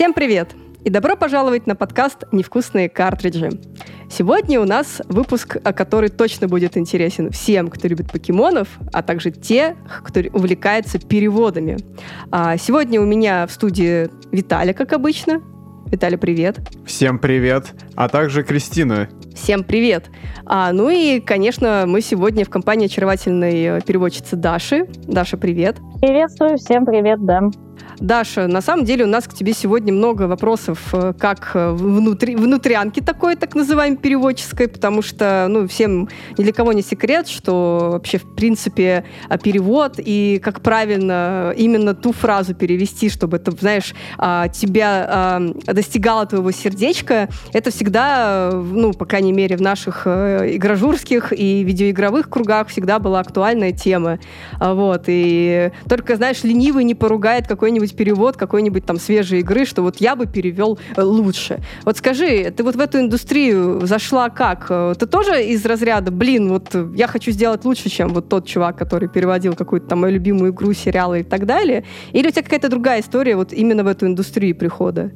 Всем привет! И добро пожаловать на подкаст «Невкусные картриджи». Сегодня у нас выпуск, который точно будет интересен всем, кто любит покемонов, а также те, кто увлекается переводами. А сегодня у меня в студии Виталий, как обычно. Виталий, привет. Всем привет. А также Кристина. Всем привет. А, ну и, конечно, мы сегодня в компании очаровательной переводчицы Даши. Даша, привет. Приветствую, всем привет, да. Даша, на самом деле у нас к тебе сегодня много вопросов, э, как э, внутри, внутрянки такой, так называемой переводческой, потому что, ну, всем ни для кого не секрет, что вообще, в принципе, а, перевод и как правильно именно ту фразу перевести, чтобы это, знаешь, а, тебя а, достигало твоего сердечка, это всегда, ну, по крайней мере, в наших э, игражурских и видеоигровых кругах всегда была актуальная тема. Вот, и только, знаешь, ленивый не поругает какой-нибудь какой-нибудь перевод какой-нибудь там свежей игры, что вот я бы перевел э, лучше. Вот скажи, ты вот в эту индустрию зашла как? Э, ты тоже из разряда, блин, вот я хочу сделать лучше, чем вот тот чувак, который переводил какую-то там мою любимую игру, сериалы и так далее? Или у тебя какая-то другая история вот именно в эту индустрию прихода?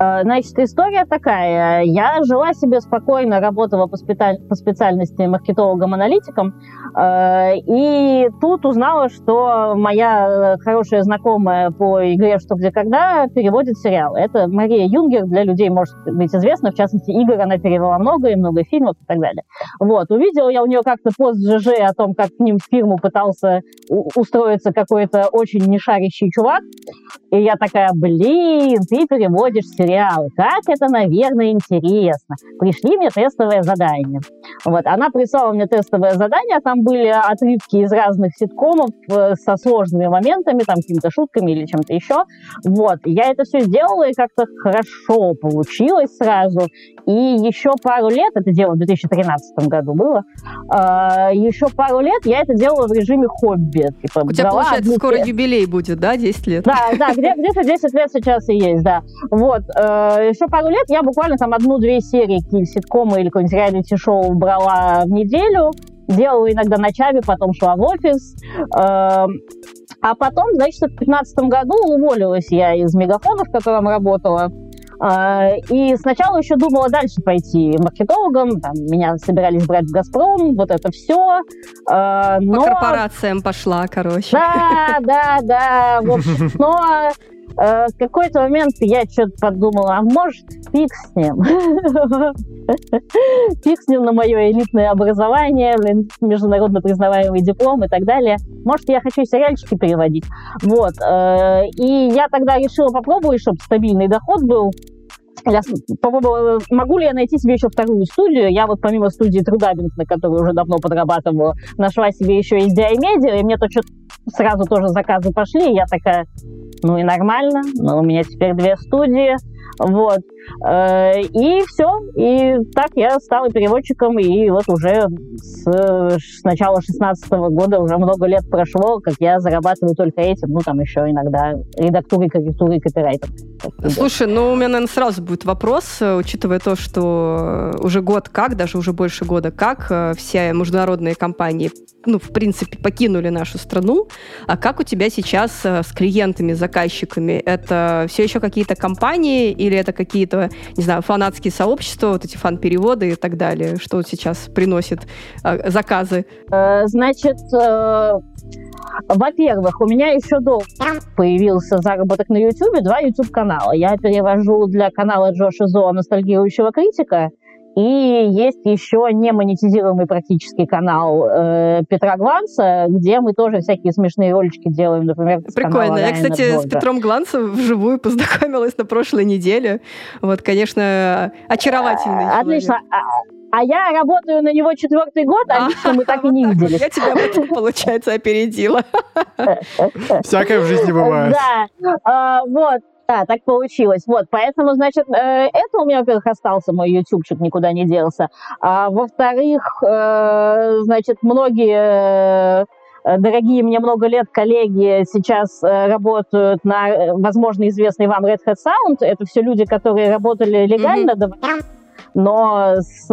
Э, значит, история такая. Я жила себе спокойно, работала по, специаль... по специальности маркетологом-аналитиком, э, и тут узнала, что моя хорошая знакомая по игре «Что, где, когда» переводит сериал. Это Мария Юнгер, для людей может быть известна, в частности, игр она перевела много, и много фильмов и так далее. Вот. Увидела я у нее как-то пост ЖЖ о том, как к ним в фирму пытался устроиться какой-то очень нешарящий чувак, и я такая, блин, ты переводишь сериал сериалы. Как это, наверное, интересно. Пришли мне тестовое задание. Вот, она прислала мне тестовое задание, там были отрывки из разных ситкомов э, со сложными моментами, там какими-то шутками или чем-то еще. Вот, я это все сделала, и как-то хорошо получилось сразу. И еще пару лет, это дело в 2013 году было, э, еще пару лет я это делала в режиме хобби. Типа, У тебя, получается, скоро юбилей будет, да, 10 лет? Да, да, где, где-то 10 лет сейчас и есть, да. Вот, еще пару лет я буквально там одну-две серии ситкома или какой-нибудь реалити-шоу брала в неделю, делала иногда на чабе, потом шла в офис. Э, а потом, значит, в 2015 году уволилась я из Мегафона, в котором работала. Э, и сначала еще думала дальше пойти маркетологом, там, меня собирались брать в «Газпром», вот это все. Э, но... По корпорациям пошла, короче. Да, да, да. В общем, но Э, в какой-то момент я что-то подумала, а может, фиг с ним. Фиг с ним на мое элитное образование, международно признаваемый диплом и так далее. Может, я хочу сериальчики переводить. Вот. Э, и я тогда решила попробовать, чтобы стабильный доход был. Я попробовала, могу ли я найти себе еще вторую студию. Я вот помимо студии Трудабинг, на которой уже давно подрабатываю, нашла себе еще и Media, и мне то что сразу тоже заказы пошли, и я такая, ну и нормально, но у меня теперь две студии, вот. Э, и все. И так я стала переводчиком, и вот уже с, с начала 16 года уже много лет прошло, как я зарабатываю только этим, ну там еще иногда редактурой, корректурой, копирайтом. Слушай, ну у меня, наверное, сразу будет вопрос, э, учитывая то, что уже год как, даже уже больше года как, э, все международные компании, ну, в принципе, покинули нашу страну, а как у тебя сейчас с клиентами, заказчиками? Это все еще какие-то компании или это какие-то, не знаю, фанатские сообщества, вот эти фан-переводы и так далее, что сейчас приносит э, заказы? Э, значит, э, во-первых, у меня еще до появился заработок на YouTube, два YouTube-канала. Я перевожу для канала Джоша Зо «Ностальгирующего критика», и есть еще не монетизируемый практически канал э, Петра Гланца, где мы тоже всякие смешные ролички делаем, например. Прикольно. Я, кстати, с Петром Гланцем вживую познакомилась на прошлой неделе. Вот, конечно, очаровательный а, Отлично. А, я работаю на него четвертый год, а лично мы так и не видели. Я тебя в этом, получается, опередила. Всякое в жизни бывает. Да, а, вот. Да, так получилось. Вот, поэтому, значит, э, это у меня, во-первых, остался мой ютубчик, никуда не делся. А во-вторых, э, значит, многие э, дорогие мне много лет коллеги сейчас работают на, возможно, известный вам Red Hat Sound. Это все люди, которые работали легально, mm-hmm. но с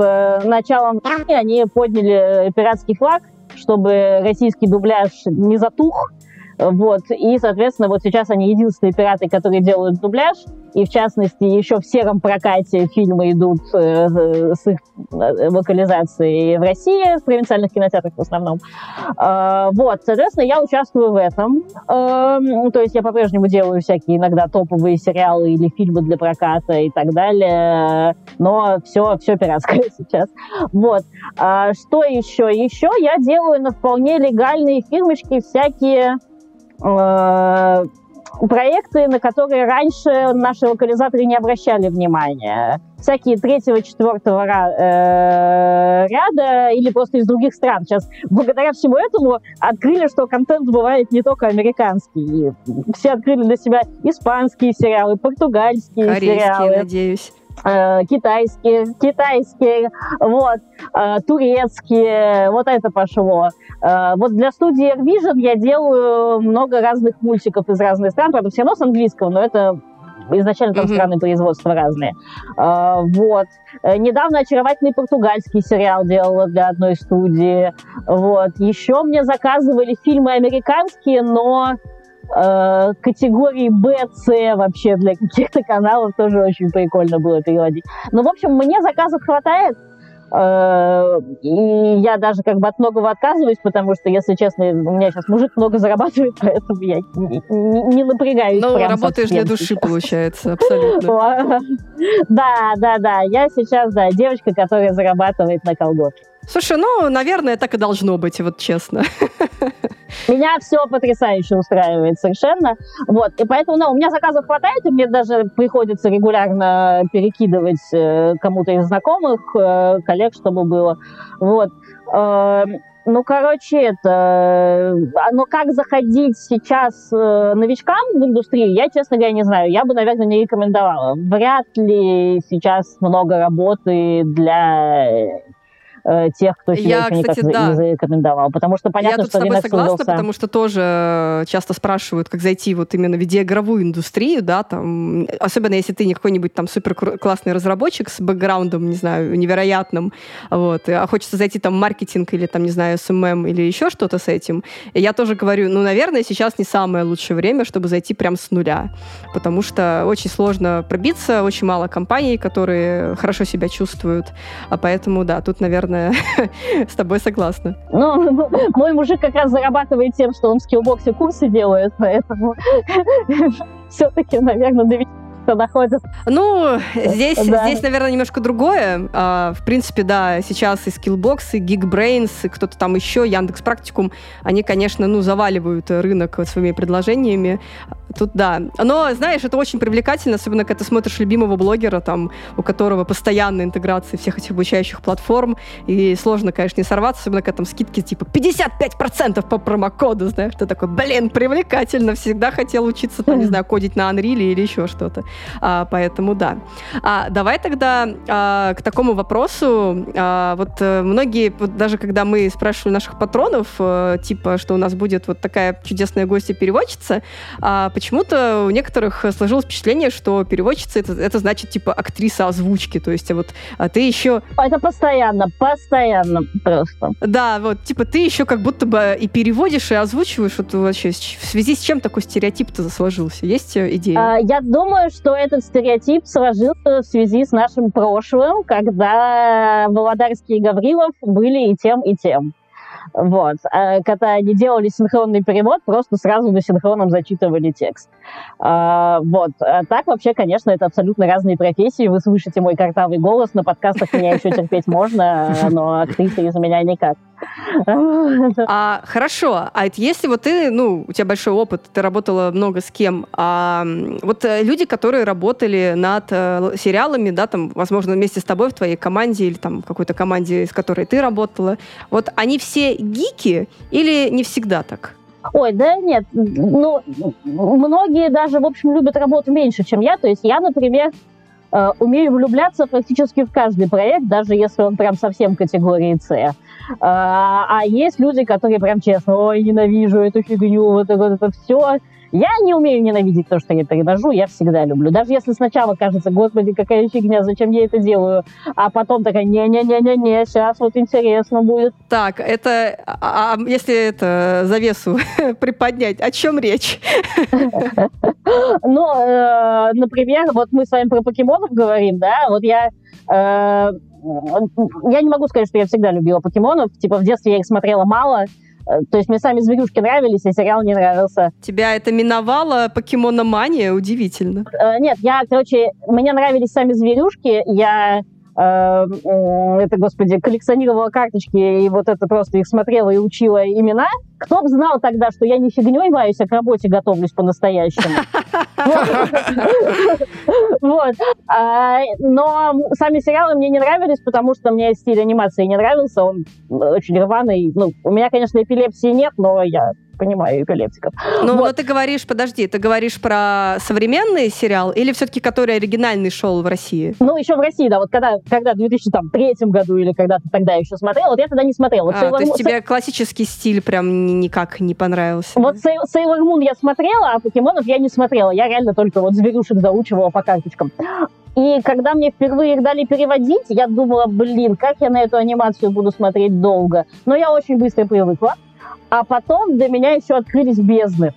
началом они подняли пиратский флаг, чтобы российский дубляж не затух, Вот. И, соответственно, вот сейчас они единственные пираты, которые делают дубляж. И, в частности, еще в сером прокате фильмы идут э, с их э, локализацией в России, в провинциальных кинотеатрах в основном. Э, вот, соответственно, я участвую в этом. Э, то есть я по-прежнему делаю всякие иногда топовые сериалы или фильмы для проката и так далее. Но все, все пиратское сейчас. Вот. А что еще? Еще я делаю на вполне легальные фирмочки всякие э, проекты, на которые раньше наши локализаторы не обращали внимания. Всякие третьего, четвертого э, ряда или просто из других стран. Сейчас благодаря всему этому открыли, что контент бывает не только американский. Все открыли для себя испанские сериалы, португальские Корейские, сериалы. надеюсь. Э, китайские, китайские, вот, э, турецкие, вот это пошло. Э, вот для студии Air Vision я делаю много разных мультиков из разных стран, правда, все равно с английского, но это изначально там mm-hmm. страны производства разные. Вот. Недавно очаровательный португальский сериал делала для одной студии. Вот. Еще мне заказывали фильмы американские, но э, категории Б, С вообще для каких-то каналов тоже очень прикольно было переводить. Ну, в общем, мне заказов хватает. Э, и я даже как бы от многого отказываюсь, потому что, если честно, у меня сейчас мужик много зарабатывает, поэтому я не, не, не напрягаюсь. Ну, работаешь для души, сейчас. получается, абсолютно. Да, да, да. Я сейчас, да, девочка, которая зарабатывает на колготке. Слушай, ну, наверное, так и должно быть, вот честно. Меня все потрясающе устраивает совершенно. Вот. И поэтому, ну, у меня заказов хватает, и мне даже приходится регулярно перекидывать э, кому-то из знакомых, э, коллег, чтобы было. Вот. Э, ну, короче, это... Но как заходить сейчас э, новичкам в индустрию, я, честно говоря, не знаю. Я бы, наверное, не рекомендовала. Вряд ли сейчас много работы для э, тех, кто себя я, еще кстати, никак да. не зарекомендовал. Потому что понятно, я тут что с тобой согласна, создался... потому что тоже э, часто спрашивают, как зайти вот именно в видеоигровую индустрию, да, там, особенно если ты не какой-нибудь там супер классный разработчик с бэкграундом, не знаю, невероятным, вот, а хочется зайти там в маркетинг или там, не знаю, SMM или еще что-то с этим. И я тоже говорю, ну, наверное, сейчас не самое лучшее время, чтобы зайти прям с нуля, потому что очень сложно пробиться, очень мало компаний, которые хорошо себя чувствуют, а поэтому, да, тут, наверное, наверное, с тобой согласна. Ну, мой мужик как раз зарабатывает тем, что он в Skillbox е курсы делает, поэтому все-таки, наверное, кто находится. Ну, здесь, да. здесь, наверное, немножко другое. А, в принципе, да, сейчас и Skillbox, и Geekbrains, и кто-то там еще, Яндекс Практикум, они, конечно, ну, заваливают рынок своими предложениями. Тут да. Но, знаешь, это очень привлекательно, особенно когда ты смотришь любимого блогера, там, у которого постоянная интеграция всех этих обучающих платформ, и сложно, конечно, не сорваться, особенно когда там скидки типа 55% по промокоду, знаешь, ты такой, блин, привлекательно, всегда хотел учиться, там, не знаю, кодить на Unreal или еще что-то. А, поэтому да. А, давай тогда а, к такому вопросу. А, вот а, многие, вот даже когда мы спрашивали наших патронов, а, типа, что у нас будет вот такая чудесная гостья-переводчица, а, почему-то у некоторых сложилось впечатление, что переводчица это, это значит типа актриса озвучки, то есть вот а ты еще... Это постоянно, постоянно просто. Да, вот типа ты еще как будто бы и переводишь, и озвучиваешь, вот вообще в связи с чем такой стереотип-то сложился? Есть идея? А, я думаю, что этот стереотип сложился в связи с нашим прошлым, когда Володарский и Гаврилов были и тем, и тем. Вот. А когда они делали синхронный перевод, просто сразу на синхронном зачитывали текст. А, вот. А так вообще, конечно, это абсолютно разные профессии. Вы слышите мой картавый голос, на подкастах меня еще терпеть можно, но актриса из меня никак. А, хорошо, а если вот ты, ну, у тебя большой опыт, ты работала много с кем, а вот э, люди, которые работали над э, сериалами, да, там, возможно, вместе с тобой в твоей команде или там какой-то команде, с которой ты работала, вот они все гики или не всегда так? Ой, да нет, ну, многие даже, в общем, любят работу меньше, чем я. То есть я, например, э, умею влюбляться практически в каждый проект, даже если он прям совсем категории С. А, а есть люди, которые прям честно, ой, ненавижу эту фигню, вот это, вот это все. Я не умею ненавидеть то, что я перевожу, я всегда люблю. Даже если сначала кажется, господи, какая фигня, зачем я это делаю, а потом такая, не-не-не-не-не, сейчас вот интересно будет. Так, это, а, а если это завесу приподнять, о чем речь? Ну, э, например, вот мы с вами про покемонов говорим, да, вот я э, я не могу сказать, что я всегда любила покемонов. Типа в детстве я их смотрела мало. Э, то есть мне сами зверюшки нравились, а сериал не нравился. Тебя это миновало покемономания? Удивительно. Э, нет, я, короче, мне нравились сами зверюшки. Я это, господи, коллекционировала карточки и вот это просто их смотрела и учила имена. Кто бы знал тогда, что я не фигней маюсь, а к работе готовлюсь по-настоящему. Вот. А, но сами сериалы мне не нравились, потому что мне стиль анимации не нравился. Он очень рваный. Ну, у меня, конечно, эпилепсии нет, но я понимаю эпилептиков. Ну, вот. но ты говоришь, подожди, ты говоришь про современный сериал или все-таки который оригинальный шел в России? Ну, еще в России, да, вот когда, когда в 2003 году или когда ты тогда еще смотрел, вот я тогда не смотрела. Вот а, Sailor то есть тебе классический стиль прям никак не понравился? Вот да? Sailor Moon я смотрела, а покемонов я не смотрела. Я реально только вот зверюшек заучивала по карточкам. И когда мне впервые их дали переводить, я думала, блин, как я на эту анимацию буду смотреть долго. Но я очень быстро привыкла. А потом для меня еще открылись бездны.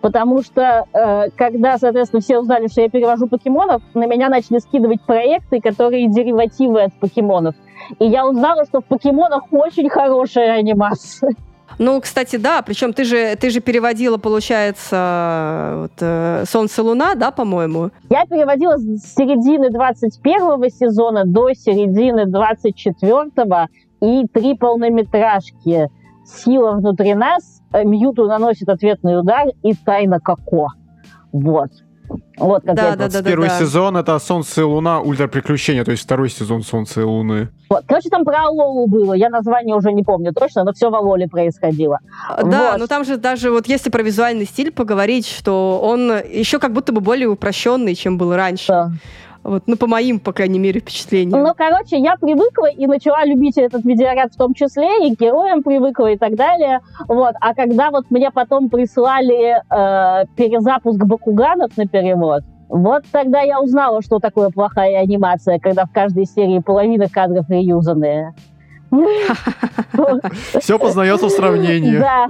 Потому что, э, когда, соответственно, все узнали, что я перевожу покемонов, на меня начали скидывать проекты, которые деривативы от покемонов. И я узнала, что в покемонах очень хорошая анимация. Ну, кстати, да, причем ты же, ты же переводила, получается, вот, э, «Солнце, луна», да, по-моему? Я переводила с середины 21 сезона до середины 24 и три полнометражки сила внутри нас, э, Мьюту наносит ответный удар и тайна Коко. Вот. Вот как да, да, да, Первый да, сезон это Солнце и Луна, ультра приключения, то есть второй сезон Солнца и Луны. Вот. Короче, там про Алолу было, я название уже не помню точно, но все в Алоле происходило. Да, вот. но там же даже вот если про визуальный стиль поговорить, что он еще как будто бы более упрощенный, чем был раньше. Да. Вот, ну, по моим, по крайней мере, впечатлениям. Ну, короче, я привыкла и начала любить этот видеоряд в том числе, и к героям привыкла и так далее. Вот. А когда вот мне потом прислали э, перезапуск Бакуганов на перевод, вот тогда я узнала, что такое плохая анимация, когда в каждой серии половина кадров реюзанные. Все познается в сравнении. Да.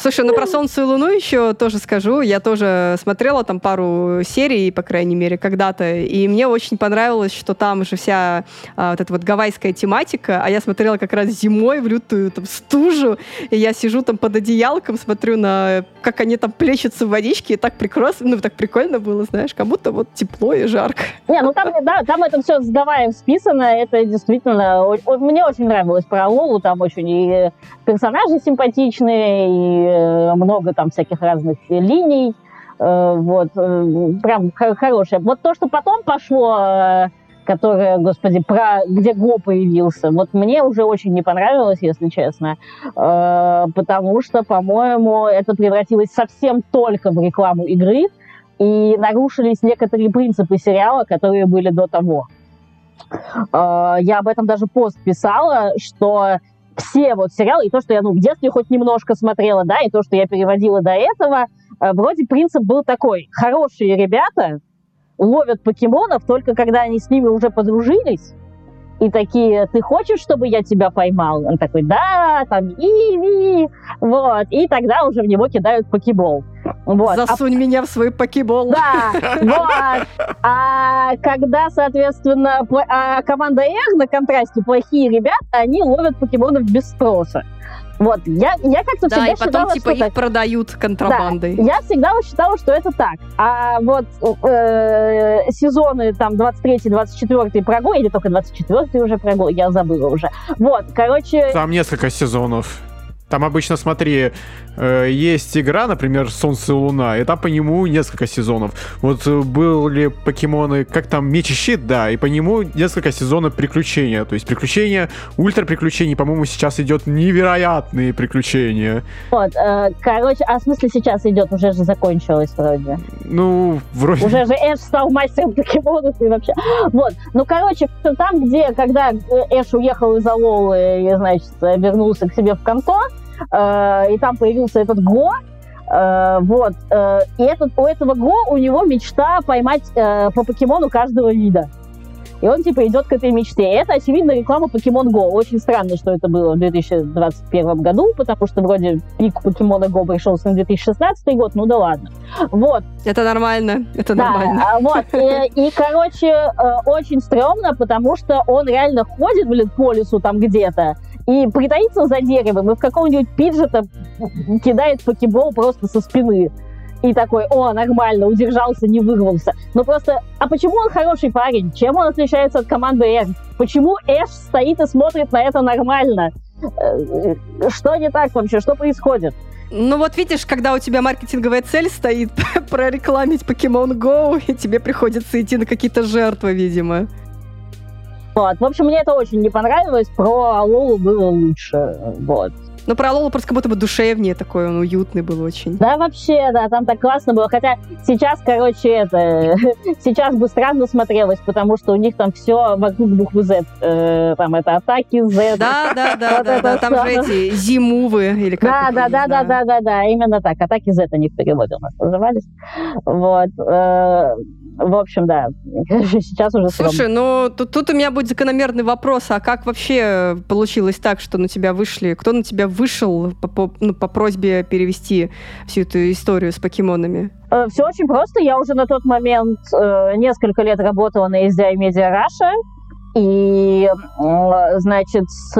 Слушай, ну про Солнце и Луну еще тоже скажу. Я тоже смотрела там пару серий, по крайней мере, когда-то, и мне очень понравилось, что там же вся а, вот эта вот гавайская тематика, а я смотрела как раз зимой в лютую там стужу, и я сижу там под одеялком, смотрю на, как они там плещутся в водичке, и так прекрасно, ну так прикольно было, знаешь, как будто вот тепло и жарко. Не, ну там, да, там это все с Гавайев списано, это действительно, мне очень нравилось про Лолу, там очень и персонажи симпатичные, и много там всяких разных линий, э, вот, э, прям хорошее. Вот то, что потом пошло, которое, господи, про где Го появился, вот мне уже очень не понравилось, если честно, потому что, по-моему, это превратилось совсем только в рекламу игры, и нарушились некоторые принципы сериала, которые были до того. Я об этом даже пост писала, что все вот сериалы, и то, что я ну, в детстве хоть немножко смотрела, да, и то, что я переводила до этого, э, вроде принцип был такой. Хорошие ребята ловят покемонов только когда они с ними уже подружились, и такие, ты хочешь, чтобы я тебя поймал? Он такой, да, там, и, и, вот. И тогда уже в него кидают покебол. Вот. Засунь а... меня в свой покебол. Да, вот. А когда, соответственно, а команда Эх на контрасте плохие ребята, они ловят покемонов без спроса. Вот, я, я как-то да, всегда и потом, считала, типа, их так. продают контрабандой. Да, я всегда считала, что это так. А вот э, сезоны там 23-24 прогул, или только 24 уже прогул, я забыла уже. Вот, короче... Там несколько сезонов. Там обычно, смотри, э, есть игра, например, Солнце и Луна, и там по нему несколько сезонов. Вот э, были покемоны, как там, Меч и Щит, да, и по нему несколько сезонов приключения. То есть приключения, ультра приключений, по-моему, сейчас идет невероятные приключения. Вот, э, короче, а в смысле сейчас идет, уже же закончилось вроде. Ну, вроде... Уже же Эш стал мастером покемонов и вообще. Вот, ну, короче, там, где, когда Эш уехал из Алолы и, значит, вернулся к себе в конто, Э, и там появился этот Го, Э, вот. Э, и этот, у этого Го у него мечта поймать э, по покемону каждого вида. И он, типа, идет к этой мечте. И это, очевидно, реклама Pokemon Go. Очень странно, что это было в 2021 году, потому что вроде пик Pokemon Go пришелся на 2016 год, ну да ладно. Вот. Это нормально, это да, нормально. А, вот, и, и, короче, очень стрёмно, потому что он реально ходит, блин, по лесу там где-то, и притаится за деревом, и в какого-нибудь пиджета кидает покебол просто со спины и такой, о, нормально, удержался, не вырвался. Но просто, а почему он хороший парень? Чем он отличается от команды Эш? Почему Эш стоит и смотрит на это нормально? Э, что не так вообще? Что происходит? Ну вот видишь, когда у тебя маркетинговая цель стоит прорекламить Pokemon Go, и тебе приходится идти на какие-то жертвы, видимо. Вот. В общем, мне это очень не понравилось. Про Лолу было лучше. Вот. Но про Лолу просто как будто бы душевнее такой, он уютный был очень. Да, вообще, да, там так классно было. Хотя сейчас, короче, это... сейчас бы странно смотрелось, потому что у них там все вокруг буквы Z. Э, там это атаки Z. Да, да, да, вот да, да. Там же эти зимувы или как Да, да, да, да, да, да, да, именно так. Атаки Z они в переводе у нас назывались. Вот. Э, в общем, да, сейчас уже... Слушай, ну тут, тут у меня будет закономерный вопрос, а как вообще получилось так, что на тебя вышли, кто на тебя вышел по, по, ну, по просьбе перевести всю эту историю с покемонами? Э, Все очень просто. Я уже на тот момент э, несколько лет работала на SDI Media Russia, и, значит, с,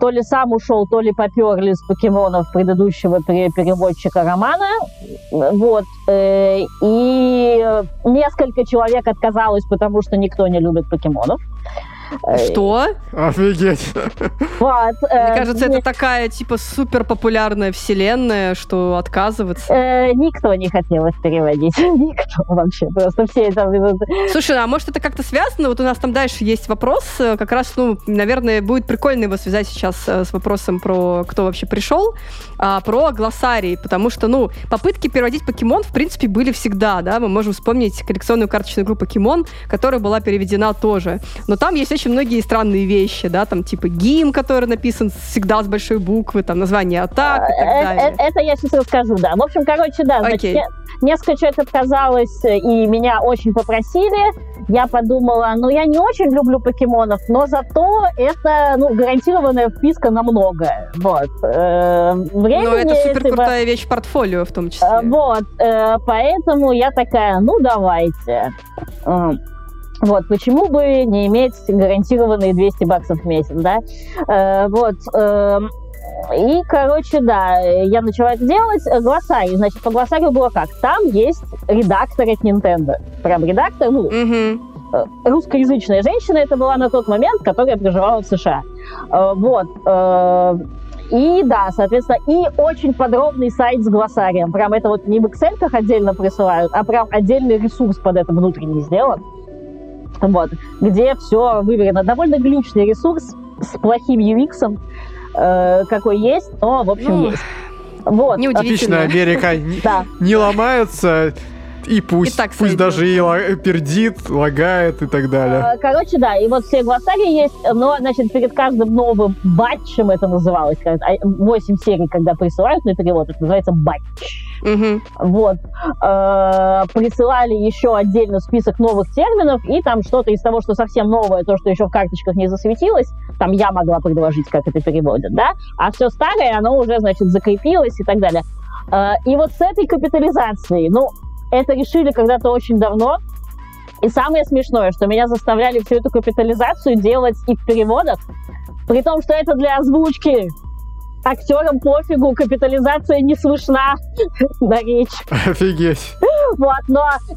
то ли сам ушел, то ли поперли с покемонов предыдущего переводчика романа. Вот. Э, и несколько человек отказалось, потому что никто не любит покемонов. Что? Офигеть. Вот. Мне э, кажется, это такая, типа, супер популярная вселенная, что отказываться. Э, никто не хотел их переводить. Никто вообще. Просто все это... Слушай, а может это как-то связано? Вот у нас там дальше есть вопрос. Э, как раз, ну, наверное, будет прикольно его связать сейчас с вопросом про кто вообще пришел, а, про глоссарий. Потому что, ну, попытки переводить покемон, в принципе, были всегда, да. Мы можем вспомнить коллекционную карточную игру покемон, которая была переведена тоже. Но там есть очень многие странные вещи, да, там типа гимн, который написан всегда с большой буквы, там название атак и так э, далее. Это, это я сейчас расскажу, да. В общем, короче, да, значит, несколько человек отказалось, и меня очень попросили. Я подумала, ну, я не очень люблю покемонов, но зато это, ну, гарантированная вписка на многое. Вот. Э, времени, ну, это супер крутая типа, вещь в портфолио в том числе. Вот. Э, поэтому я такая, ну, давайте. Вот, почему бы не иметь гарантированные 200 баксов в месяц, да? Э, вот. Э, и, короче, да, я начала это делать. Глоссарий, значит, по глоссарию было как? Там есть редактор от Nintendo. Прям редактор, ну, угу. русскоязычная женщина это была на тот момент, которая проживала в США. Э, вот. Э, и да, соответственно, и очень подробный сайт с глоссарием. Прям это вот не в Excel отдельно присылают, а прям отдельный ресурс под это внутренний сделан вот, где все выверено. Довольно глючный ресурс с плохим UX, э, какой есть, но, в общем, ну, есть. Вот. Отлично, Америка не ломается, и пусть, и так пусть даже и пердит, лагает и так далее. А, короче, да, и вот все глоссарии есть, но, значит, перед каждым новым батчем это называлось, 8 серий, когда присылают на перевод, это называется батч. Угу. Вот. Э, присылали еще отдельно список новых терминов, и там что-то из того, что совсем новое, то, что еще в карточках не засветилось, там я могла предложить, как это переводят, да, а все старое, оно уже, значит, закрепилось и так далее. Э, и вот с этой капитализацией, ну, это решили когда-то очень давно. И самое смешное, что меня заставляли всю эту капитализацию делать и в переводах, при том, что это для озвучки. Актерам пофигу, капитализация не слышна на речь. Офигеть. Вот, но,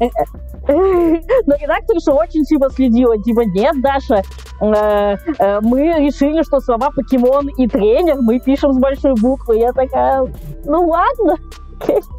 но редакторша очень типа следила, типа, нет, Даша, э, э, мы решили, что слова покемон и тренер мы пишем с большой буквы. Я такая, ну ладно,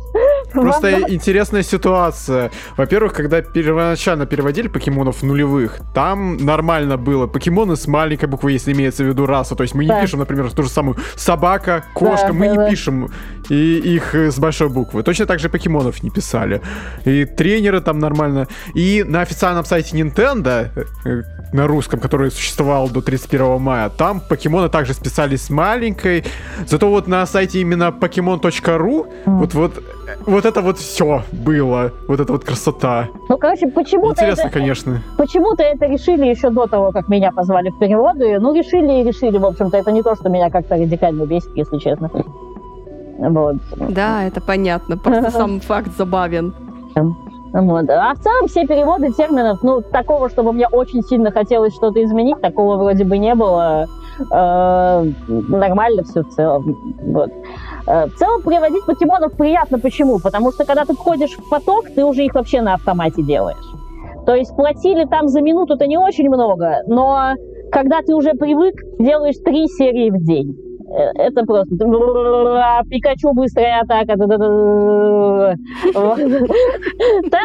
Просто интересная ситуация. Во-первых, когда первоначально переводили покемонов нулевых, там нормально было. Покемоны с маленькой буквы, если имеется в виду раса. То есть мы не пишем, например, ту же самую собака, кошка. Да, мы да, не да. пишем и их с большой буквы. Точно так же покемонов не писали. И тренеры там нормально. И на официальном сайте Nintendo, э, на русском, который существовал до 31 мая, там покемоны также списались с маленькой. Зато вот на сайте именно pokemon.ru, mm. вот вот вот это вот все было, вот эта вот красота. Ну, короче, почему-то Интересно, это, конечно. почему-то это решили еще до того, как меня позвали в переводы. Ну, решили и решили, в общем-то, это не то, что меня как-то радикально бесит, если честно. Вот. Да, это понятно. Просто сам факт забавен. Вот. А в целом все переводы терминов, ну, такого, чтобы мне очень сильно хотелось что-то изменить, такого вроде бы не было. Э, нормально все в целом. Вот. Э, в целом переводить покемонов приятно. Почему? Потому что когда ты входишь в поток, ты уже их вообще на автомате делаешь. То есть платили там за минуту-то не очень много, но когда ты уже привык, делаешь три серии в день. Э, это просто Пикачу быстрая атака. Там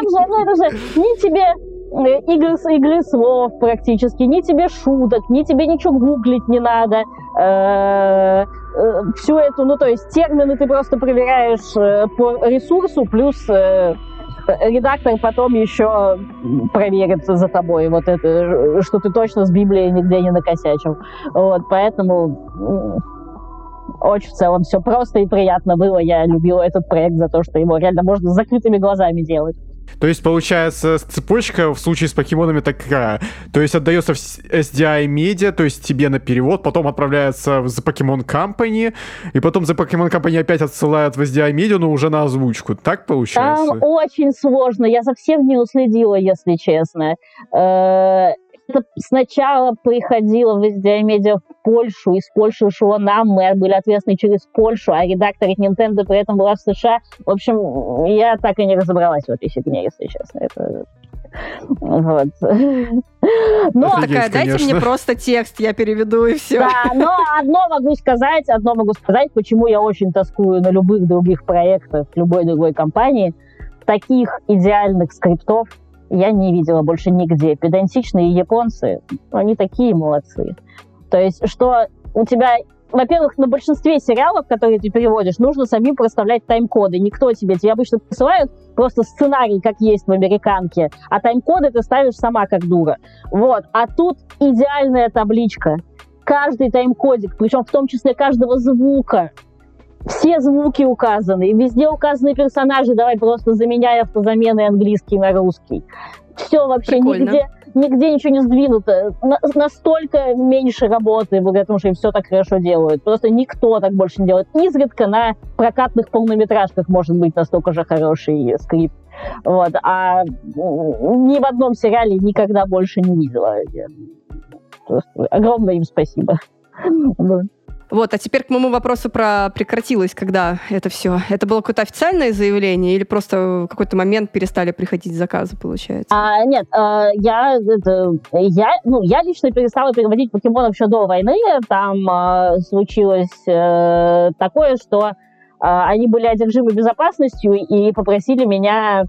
же, ну это же ни тебе игры, игры слов практически, ни тебе шуток, ни тебе ничего гуглить не надо. Э, всю эту, ну то есть термины ты просто проверяешь по ресурсу, плюс редактор потом еще проверит за тобой вот это, что ты точно с Библией нигде не накосячил. Вот, поэтому очень в целом все просто и приятно было. Я любила этот проект за то, что его реально можно с закрытыми глазами делать. То есть, получается, цепочка в случае с покемонами такая. То есть, отдается в SDI Media, то есть тебе на перевод, потом отправляется в The Pokemon Company, и потом The Pokemon Company опять отсылает в SDI Media, но уже на озвучку. Так получается? Там очень сложно. Я совсем не уследила, если честно. Это сначала приходило в Медиа в Польшу, из Польши шло нам, мы были ответственны через Польшу, а редактор Nintendo при этом была в США. В общем, я так и не разобралась в этой фигне, если честно. Это вот. Офигеть, такая, дайте конечно. мне просто текст, я переведу и все. Да, но одно могу сказать, одно могу сказать, почему я очень тоскую на любых других проектах, любой другой компании. Таких идеальных скриптов я не видела больше нигде. Педантичные японцы, они такие молодцы. То есть, что у тебя во-первых, на большинстве сериалов, которые ты переводишь, нужно самим проставлять тайм-коды. Никто тебе, тебе обычно присылают просто сценарий, как есть в американке, а тайм-коды ты ставишь сама как дура. Вот. А тут идеальная табличка. Каждый тайм-кодик, причем в том числе каждого звука, все звуки указаны, и везде указаны персонажи, давай просто заменяй автозамены английский на русский. Все вообще Прикольно. нигде, нигде ничего не сдвинуто. На, настолько меньше работы, благодаря тому, что им все так хорошо делают. Просто никто так больше не делает. Изредка на прокатных полнометражках может быть настолько же хороший скрипт. Вот. А ни в одном сериале никогда больше не видела. Просто огромное им спасибо. Вот, а теперь к моему вопросу про прекратилось, когда это все. Это было какое-то официальное заявление или просто в какой-то момент перестали приходить заказы, получается? А, нет, а, я, это, я, ну, я лично перестала переводить покемонов еще до войны. Там а, случилось а, такое, что а, они были одержимы безопасностью и попросили меня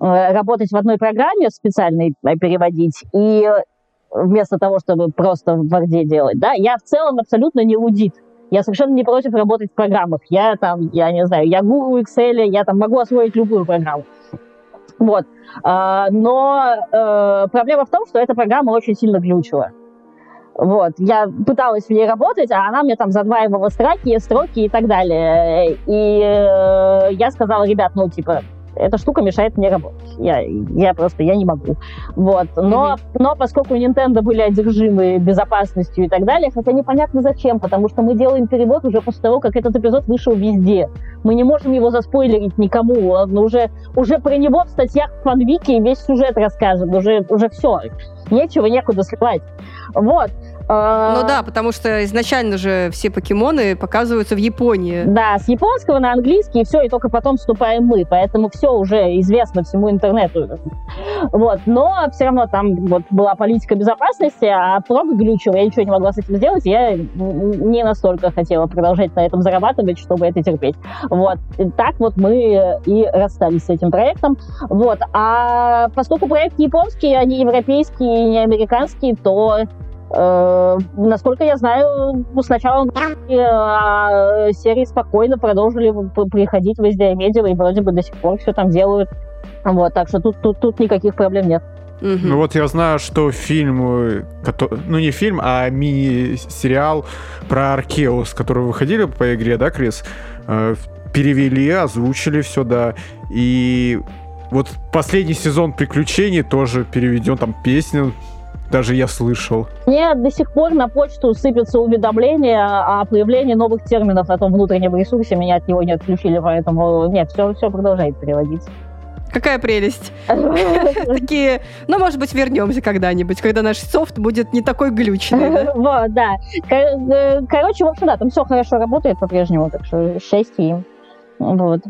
работать в одной программе специальной, переводить. И вместо того, чтобы просто в Варде делать, да, я в целом абсолютно не аудит. Я совершенно не против работать в программах. Я там, я не знаю, я гуру Excel, я там могу освоить любую программу. Вот. А, но э, проблема в том, что эта программа очень сильно глючила. Вот. Я пыталась в ней работать, а она мне там задваивала строки, строки и так далее. И э, я сказала, ребят, ну, типа, эта штука мешает мне работать. Я, я просто, я не могу. Вот. Но, mm-hmm. но поскольку Nintendo были одержимы безопасностью и так далее, хотя непонятно зачем, потому что мы делаем перевод уже после того, как этот эпизод вышел везде. Мы не можем его заспойлерить никому. Он уже, уже про него в статьях в фанвике весь сюжет расскажем. Уже, уже все. Нечего, некуда сливать. Вот. А, ну да, потому что изначально же все покемоны показываются в Японии. Да, с японского на английский, и все, и только потом вступаем мы. Поэтому все уже известно всему интернету. Вот. Но все равно там вот была политика безопасности, а прог глючил, я ничего не могла с этим сделать, я не настолько хотела продолжать на этом зарабатывать, чтобы это терпеть. Вот. И так вот мы и расстались с этим проектом. Вот. А поскольку проект японский, а не европейский, не американский, то Э, насколько я знаю, сначала э, серии спокойно продолжили приходить в SDI Media, и вроде бы до сих пор все там делают. Вот, так что тут, тут, тут никаких проблем нет. Ну вот я знаю, что фильм, ну не фильм, а мини-сериал про Аркеус, который выходили по игре, да, Крис? Э, перевели, озвучили все, да. И вот последний сезон приключений тоже переведен, там песни даже я слышал. Мне до сих пор на почту сыпятся уведомления о появлении новых терминов на том внутреннем ресурсе. Меня от него не отключили, поэтому нет, все, все продолжает переводиться. Какая прелесть. Такие, ну, может быть, вернемся когда-нибудь, когда наш софт будет не такой глючный. Вот, да. Э, короче, в общем, да, там все хорошо работает по-прежнему, так что счастье им. Вот.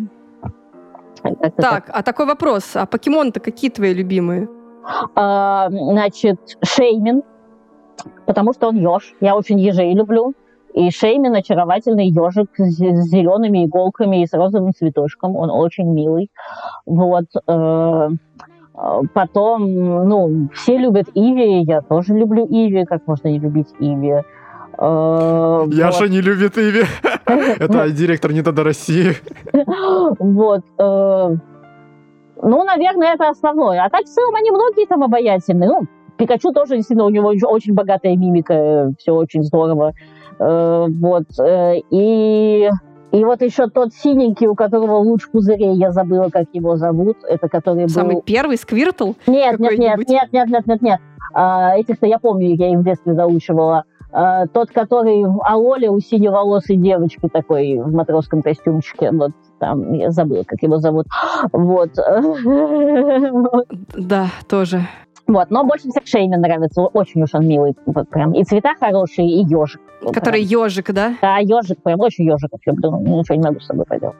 Так, а такой вопрос. А покемоны-то какие твои любимые? А, значит, Шеймин, потому что он еж. Я очень ежей люблю. И Шеймин очаровательный ежик с зелеными иголками и с розовым цветочком. Он очень милый. Вот. Э, потом, ну, все любят Иви, я тоже люблю Иви. Как можно не любить Иви? Э, Яша не любит Иви. Это директор не до России. Вот. Э, ну, наверное, это основное. А так в целом они многие там обаятельные. Ну, Пикачу тоже действительно у него очень богатая мимика, все очень здорово. Э, вот. Э, и, и вот еще тот синенький, у которого луч пузырей, я забыла, как его зовут. Это который Самый был... первый Сквиртл? Нет, нет, нет, нет, нет, нет, нет, нет. А, этих-то я помню, я их в детстве заучивала. А, тот, который в Алоле у синеволосой девочки такой в матросском костюмчике. Вот там, я забыла, как его зовут. Вот. Да, тоже. Вот, но больше всех Шейна нравится, очень уж он милый, вот прям. И цвета хорошие, и ежик. Который ежик, да? Да, ежик, прям очень ежиков люблю, ничего не могу с собой поделать.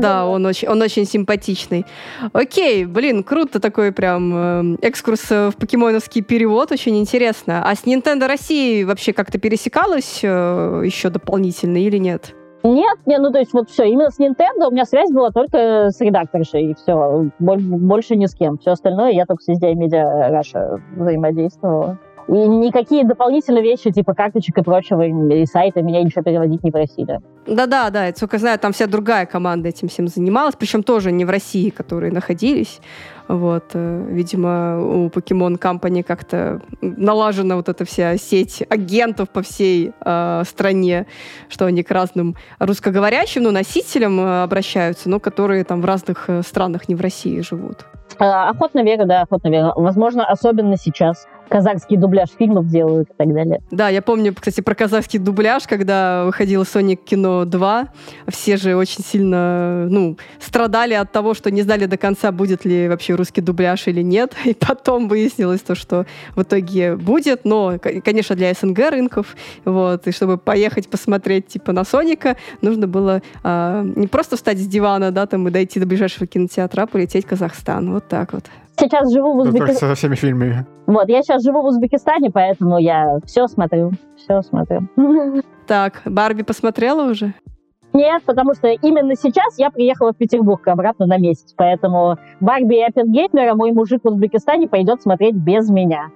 Да, он очень, он очень симпатичный. Окей, блин, круто такой прям э, экскурс в покемоновский перевод, очень интересно. А с Nintendo России вообще как-то пересекалось э, еще дополнительно или нет? Нет, не, ну то есть вот все, именно с Nintendo у меня связь была только с редакторшей, и все, больше ни с кем. Все остальное я только с SDI Media Russia взаимодействовала. И никакие дополнительные вещи, типа карточек и прочего, и сайта меня ничего переводить не просили. Да-да, да, я только знаю, там вся другая команда этим всем занималась, причем тоже не в России, которые находились. Вот, э, видимо, у Pokemon Company как-то налажена вот эта вся сеть агентов по всей э, стране, что они к разным русскоговорящим, ну, носителям э, обращаются, но которые там в разных э, странах, не в России живут. Охотно верю, да, охотно верю. Возможно, особенно сейчас казахский дубляж фильмов делают и так далее. Да, я помню, кстати, про казахский дубляж, когда выходило Sonic Кино 2, все же очень сильно, ну, страдали от того, что не знали до конца, будет ли вообще русский дубляж или нет. И потом выяснилось то, что в итоге будет, но, конечно, для СНГ рынков, вот, и чтобы поехать посмотреть, типа, на Соника, нужно было а, не просто встать с дивана, да, там, и дойти до ближайшего кинотеатра, полететь в Казахстан. Вот так вот сейчас живу в ну, Узбекистане. Со всеми фильмами. Вот, я сейчас живу в Узбекистане, поэтому я все смотрю, все смотрю. Так, Барби посмотрела уже? Нет, потому что именно сейчас я приехала в Петербург обратно на месяц, поэтому Барби и Оппенгеймера мой мужик в Узбекистане пойдет смотреть без меня.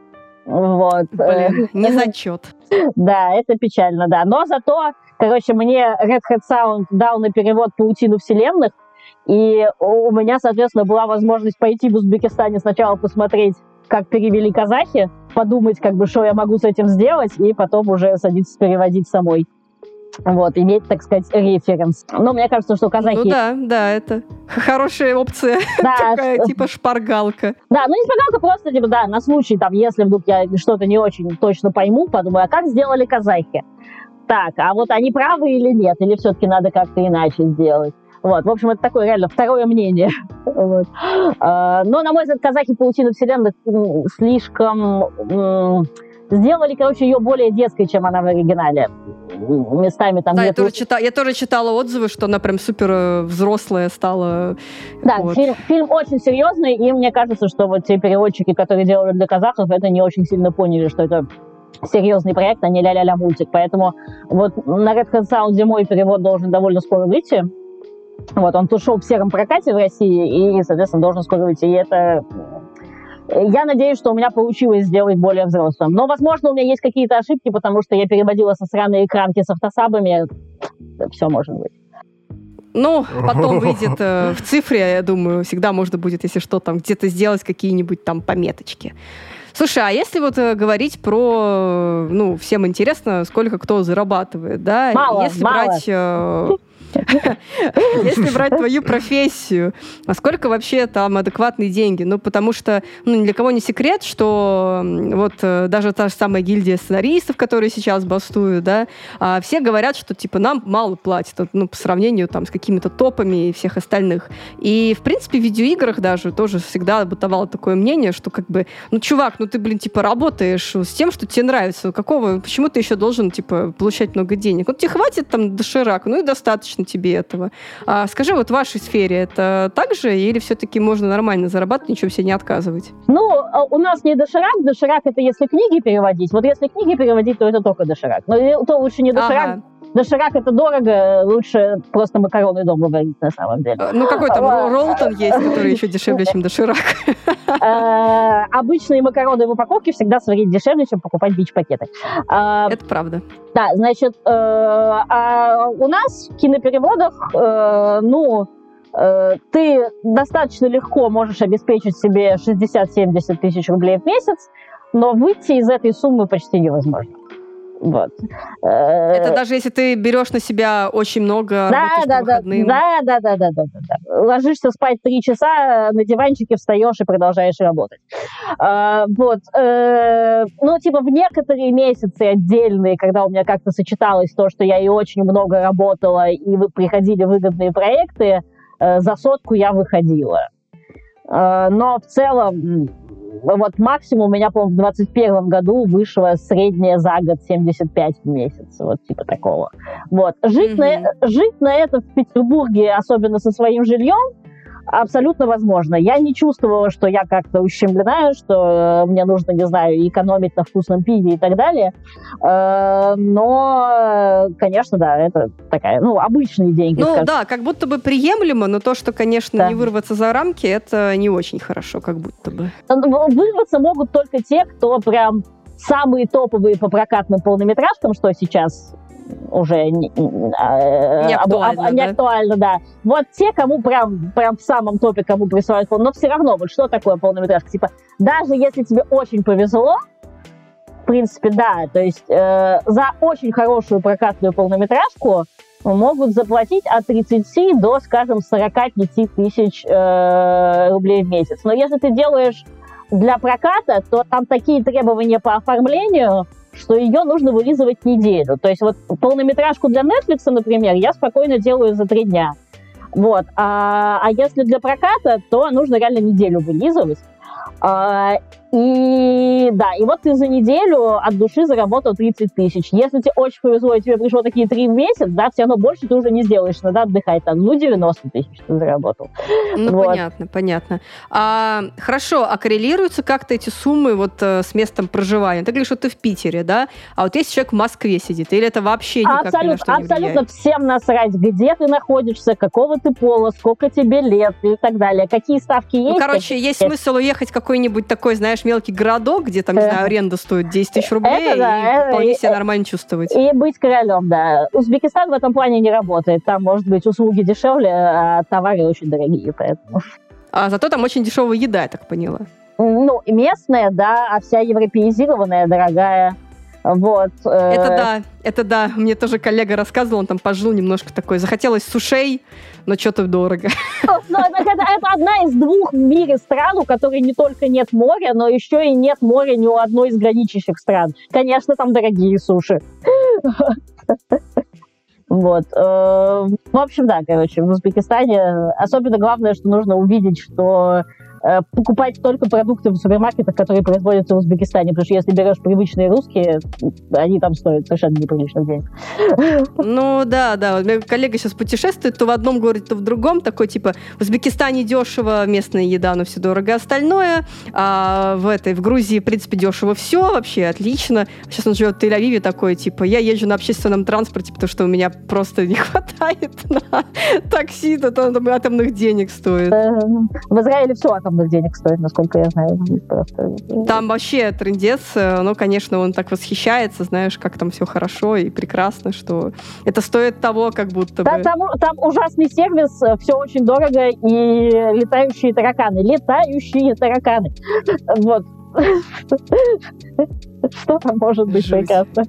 Вот. Блин, не зачет. Да, это печально, да. Но зато, короче, мне Red Hat Sound дал на перевод «Паутину вселенных», и у меня, соответственно, была возможность пойти в Узбекистане сначала посмотреть, как перевели казахи, подумать, как бы, что я могу с этим сделать, и потом уже садиться переводить самой. Вот, иметь, так сказать, референс. Но мне кажется, что казахи... Ну да, да, это хорошая опция. Да, Такая, типа шпаргалка. Да, ну не шпаргалка, просто, типа, да, на случай, там, если вдруг я что-то не очень точно пойму, подумаю, а как сделали казахи? Так, а вот они правы или нет? Или все-таки надо как-то иначе сделать? Вот, в общем, это такое реально второе мнение. Вот. А, но, на мой взгляд, казахи паутину вселенных слишком сделали, короче, ее более детской, чем она в оригинале. Местами там... Да, я тоже, читала, я тоже читала отзывы, что она прям супер э, взрослая стала. Да, вот. фильм, фильм очень серьезный, и мне кажется, что вот те переводчики, которые делали для казахов, это не очень сильно поняли, что это серьезный проект, а не ля-ля-ля мультик. Поэтому вот на Red Hat Sound зимой перевод должен довольно скоро выйти. Вот, он ушел в сером прокате в России и, соответственно, должен скоро выйти. И это... Я надеюсь, что у меня получилось сделать более взрослым. Но, возможно, у меня есть какие-то ошибки, потому что я переводила со сраной экранки с автосабами. Все может быть. Ну, потом выйдет э, в цифре, я думаю, всегда можно будет, если что, там где-то сделать какие-нибудь там пометочки. Слушай, а если вот э, говорить про, ну, всем интересно, сколько кто зарабатывает, да? Мало, если мало. брать... Э, Если брать твою профессию, а сколько вообще там адекватные деньги? Ну, потому что ну, ни для кого не секрет, что вот э, даже та же самая гильдия сценаристов, которые сейчас бастуют, да, а все говорят, что типа нам мало платят, ну, по сравнению там с какими-то топами и всех остальных. И, в принципе, в видеоиграх даже тоже всегда бытовало такое мнение, что как бы, ну, чувак, ну ты, блин, типа работаешь с тем, что тебе нравится. Какого, почему ты еще должен, типа, получать много денег? Вот тебе хватит там доширак, ну и достаточно тебе этого. А скажи, вот в вашей сфере это так же или все-таки можно нормально зарабатывать, ничего себе не отказывать? Ну, а у нас не доширак. Доширак — это если книги переводить. Вот если книги переводить, то это только доширак. Но то лучше не доширак, ага. Доширак это дорого, лучше просто макароны дома варить на самом деле. А, ну какой там Ролтон есть, который еще дешевле, чем доширак. Э, обычные макароны в упаковке всегда сварить дешевле, чем покупать бич-пакеты. А, это правда. Да, значит, э, а у нас в кинопереводах, э, ну, ты достаточно легко можешь обеспечить себе 60-70 тысяч рублей в месяц, но выйти из этой суммы почти невозможно. Вот. Это э, даже если ты берешь на себя очень много да, да, да, да, да, да, да, да, да. Ложишься спать три часа, на диванчике встаешь и продолжаешь работать. А, вот. Э, ну, типа, в некоторые месяцы отдельные, когда у меня как-то сочеталось то, что я и очень много работала, и приходили выгодные проекты, э, за сотку я выходила. Но в целом вот максимум у меня, по-моему, в 21 году вышло среднее за год 75 в месяц, вот типа такого. Вот. Жить, mm-hmm. на, жить на это в Петербурге, особенно со своим жильем, абсолютно возможно. Я не чувствовала, что я как-то ущемлена, что э, мне нужно, не знаю, экономить на вкусном пиве и так далее. Э, но, конечно, да, это такая, ну, обычные деньги. Ну, скажем. да, как будто бы приемлемо, но то, что, конечно, да. не вырваться за рамки, это не очень хорошо, как будто бы. Ну, вырваться могут только те, кто прям самые топовые по прокатным полнометражкам, что сейчас уже не, а, не актуально, не актуально да? да. Вот те, кому прям, прям в самом топе, кому присылают но все равно, вот что такое полнометражка? Типа, даже если тебе очень повезло, в принципе, да, то есть э, за очень хорошую прокатную полнометражку могут заплатить от 30 до, скажем, 45 тысяч э, рублей в месяц. Но если ты делаешь для проката, то там такие требования по оформлению, что ее нужно вылизывать неделю. То есть вот полнометражку для Netflix, например, я спокойно делаю за три дня. Вот. А, а если для проката, то нужно реально неделю вылизывать. А, и да, и вот ты за неделю от души заработал 30 тысяч. Если тебе очень повезло, и тебе пришло такие три в месяц, да, все равно больше ты уже не сделаешь, надо отдыхать там, ну, 90 тысяч ты заработал. Ну, вот. понятно, понятно. А, хорошо, а коррелируются как-то эти суммы вот э, с местом проживания? Ты говоришь, что ты в Питере, да? А вот если человек в Москве сидит, или это вообще никак абсолютно, ни на что не Абсолютно влияет? всем насрать, где ты находишься, какого ты пола, сколько тебе лет и так далее, какие ставки ну, есть. Ну, короче, есть смысл уехать в какой-нибудь такой, знаешь, знаешь, мелкий городок, где там, не знаю, аренда стоит 10 тысяч рублей, это, да, и это, вполне себя нормально чувствовать. И быть королем, да. Узбекистан в этом плане не работает. Там, может быть, услуги дешевле, а товары очень дорогие, поэтому... А зато там очень дешевая еда, я так поняла. Ну, местная, да, а вся европеизированная, дорогая. Вот. Э, это да, это да. Мне тоже коллега рассказывал, он там пожил немножко такой. Захотелось сушей, но что-то дорого. Но, ну, это, это одна из двух в мире стран, у которой не только нет моря, но еще и нет моря ни у одной из граничащих стран. Конечно, там дорогие суши. Вот. Э, в общем, да, короче, в Узбекистане особенно главное, что нужно увидеть, что Э, покупать только продукты в супермаркетах, которые производятся в Узбекистане, потому что если берешь привычные русские, они там стоят совершенно неприличных денег. Ну да, да. Вот у меня коллега сейчас путешествует то в одном городе, то в другом. Такой типа в Узбекистане дешево, местная еда, но все дорого остальное. А в этой, в Грузии, в принципе, дешево все, вообще отлично. Сейчас он живет в Тель-Авиве такой, типа, я езжу на общественном транспорте, потому что у меня просто не хватает на такси, то там атомных денег стоит. Э, в Израиле все атомное огромных денег стоит, насколько я знаю. Просто... Там вообще трендец, ну, конечно, он так восхищается, знаешь, как там все хорошо и прекрасно, что это стоит того, как будто бы... Там, там ужасный сервис, э, все очень дорого, и летающие тараканы. Летающие тараканы. Вот. Что там может быть прекрасно?